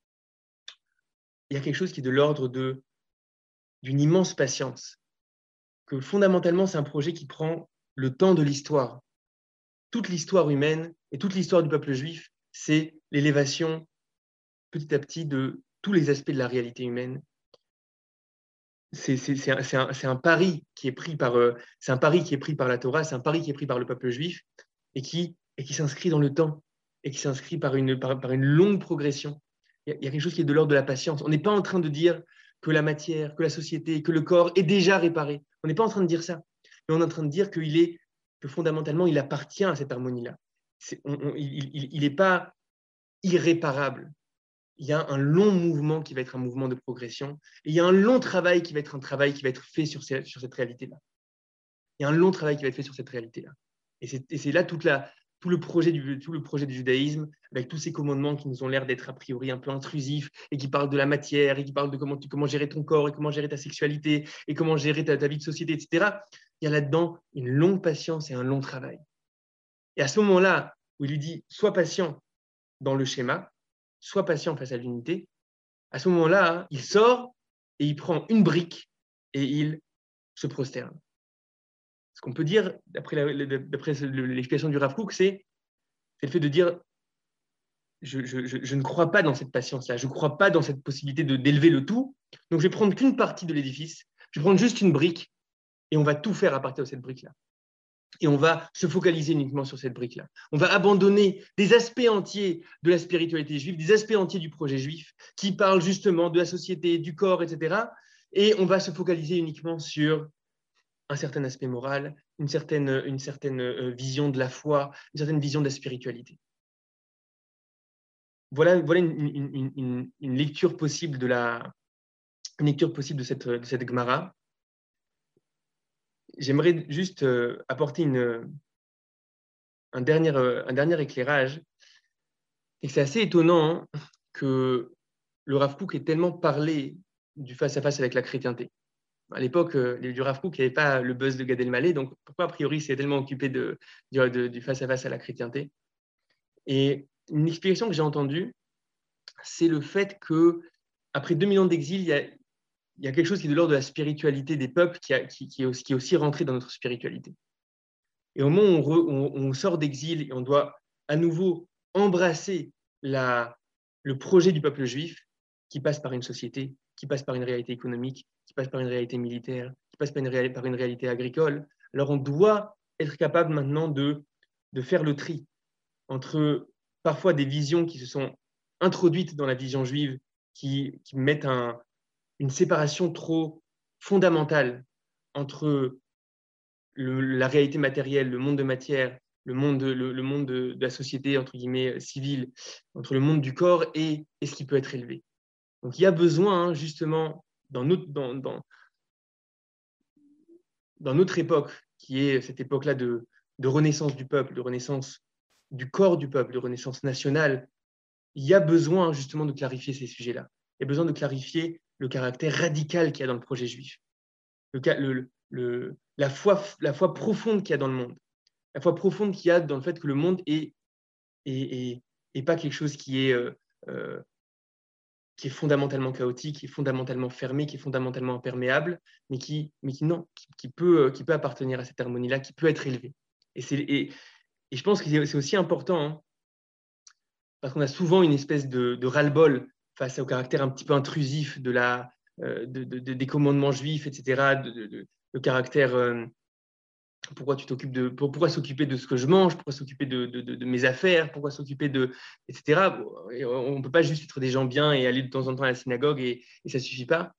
il y a quelque chose qui est de l'ordre de, d'une immense patience. Que fondamentalement, c'est un projet qui prend le temps de l'histoire. Toute l'histoire humaine et toute l'histoire du peuple juif, c'est l'élévation petit à petit de tous les aspects de la réalité humaine. C'est un, pari qui est pris par la Torah, c'est un pari qui est pris par le peuple juif et qui, s'inscrit dans le temps et qui s'inscrit par, une longue progression. Il y, a, quelque chose qui est de l'ordre de la patience. On n'est pas en train de dire que la matière, que la société, que le corps est déjà réparé. On n'est pas en train de dire ça. Mais on est en train de dire qu'il est, que fondamentalement, il appartient à cette harmonie-là. il n'est pas irréparable il y a un long mouvement qui va être un mouvement de progression, et il y a un long travail qui va être un travail qui va être fait sur, sur cette réalité-là. Il y a un long travail qui va être fait sur cette réalité-là. Et c'est là toute la, tout, le projet du, tout le projet du judaïsme, avec tous ces commandements qui nous ont l'air d'être a priori un peu intrusifs, et qui parlent de la matière, et qui parlent de comment, comment gérer ton corps, et comment gérer ta sexualité, et comment gérer ta, ta vie de société, etc. Il y a là-dedans une longue patience et un long travail. Et à ce moment-là, où il lui dit, sois patient dans le schéma, sois patient face à l'unité, à ce moment-là, hein, il sort et il prend une brique et il se prosterne. Qu'on peut dire, d'après l'explication du Rav Kook, c'est le fait de dire je, ne crois pas dans cette patience-là, je ne crois pas dans cette possibilité d'élever le tout, donc je vais prendre qu'une partie de l'édifice, je vais prendre juste une brique et on va tout faire à partir de cette brique-là et on va se focaliser uniquement sur cette brique-là. On va abandonner des aspects entiers de la spiritualité juive, des aspects entiers du projet juif qui parlent justement de la société, du corps, etc. Et on va se focaliser uniquement sur certain aspect moral, une certaine, euh, vision de la foi, une certaine vision de la spiritualité. Voilà, voilà une, lecture possible de la lecture possible de cette, de Gemara j'aimerais juste euh, apporter une, un, dernier, euh, un dernier éclairage. C'est assez étonnant que le Rav Kook ait tellement parlé du face-à-face avec la chrétienté. À l'époque, euh, du Rav Kook, il n'y avait pas le buzz de Gad Elmaleh, donc pourquoi a priori c'est tellement occupé de, du face-à-face -à, la chrétienté? Et une explication que j'ai entendue, c'est le fait que après 2000 ans d'exil, il y a, quelque chose qui est de l'ordre de la spiritualité des peuples qui, qui, est aussi, rentré dans notre spiritualité. Et au moment où on, sort d'exil et on doit à nouveau embrasser la, le projet du peuple juif qui passe par une société, qui passe par une réalité économique, qui passe par une réalité militaire, qui passe par une, par une réalité agricole, alors on doit être capable maintenant de, de faire le tri entre parfois des visions qui se sont introduites dans la vision juive, qui, qui mettent un, une séparation trop fondamentale entre la réalité matérielle, le monde de matière, le monde, de, le, monde de, la société, entre guillemets, civile, entre le monde du corps et, ce qui peut être élevé. Donc il y a besoin, hein, justement, dans notre, époque, qui est cette époque-là de, renaissance du peuple, de renaissance du corps du peuple, de renaissance nationale, il y a besoin justement de clarifier ces sujets-là. Il y a besoin de clarifier le caractère radical qu'il y a dans le projet juif, la, foi, profonde qu'il y a dans le monde, la foi profonde qu'il y a dans le fait que le monde est, pas quelque chose qui est, euh, euh, qui est fondamentalement chaotique, qui est fondamentalement fermé, qui est fondamentalement imperméable, mais qui, mais qui non, qui, peut, euh, qui peut appartenir à cette harmonie-là, qui peut être élevé. Et, et, et je pense que c'est aussi important, hein, parce qu'on a souvent une espèce de, de ras-le-bol face au caractère un petit peu intrusif de la, euh, de, des commandements juifs, etc., le caractère euh, pourquoi tu t'occupes de pourquoi s'occuper de ce que je mange, pourquoi s'occuper de, mes affaires, pourquoi s'occuper de etc. On ne peut pas juste être des gens bien et aller de temps en temps à la synagogue et, ça suffit pas.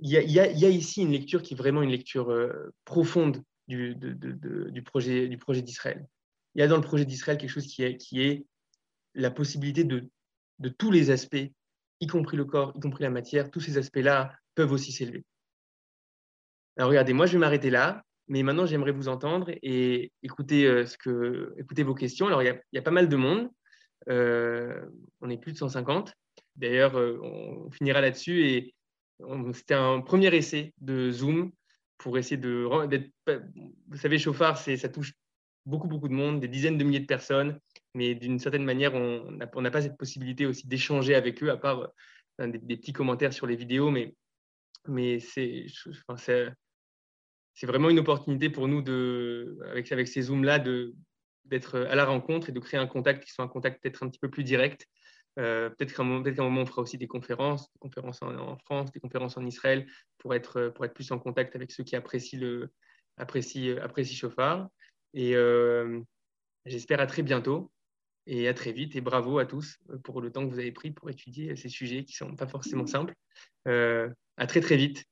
Il y, a, ici une lecture qui est vraiment une lecture euh, profonde du, du projet du projet d'Israël. Il y a dans le projet d'Israël quelque chose qui est, qui est la possibilité de de tous les aspects, y compris le corps, y compris la matière, tous ces aspects-là peuvent aussi s'élever. Alors regardez, moi je vais m'arrêter là, mais maintenant j'aimerais vous entendre et écouter, euh, ce que, écouter vos questions. Alors il y, a, pas mal de monde, euh, on est plus de 150. D'ailleurs, euh, on finira là-dessus et c'était un premier essai de Zoom pour essayer de... Vous savez, chauffard, ça touche beaucoup, beaucoup de monde, des dizaines de milliers de personnes mais d'une certaine manière, on n'a pas cette possibilité aussi d'échanger avec eux, à part des, petits commentaires sur les vidéos, mais, mais c'est vraiment une opportunité pour nous, de, avec, ces Zooms-là, d'être à la rencontre et de créer un contact qui soit un contact peut-être un petit peu plus direct. peut-être qu'à un, moment, on fera aussi des conférences, des conférences en, France, des conférences en Israël, pour être, pour être plus en contact avec ceux qui apprécient, le, apprécient, apprécient Chauffard. Et j'espère à très bientôt et à très vite. Et bravo à tous pour le temps que vous avez pris pour étudier ces sujets qui ne sont pas forcément simples. à très très vite.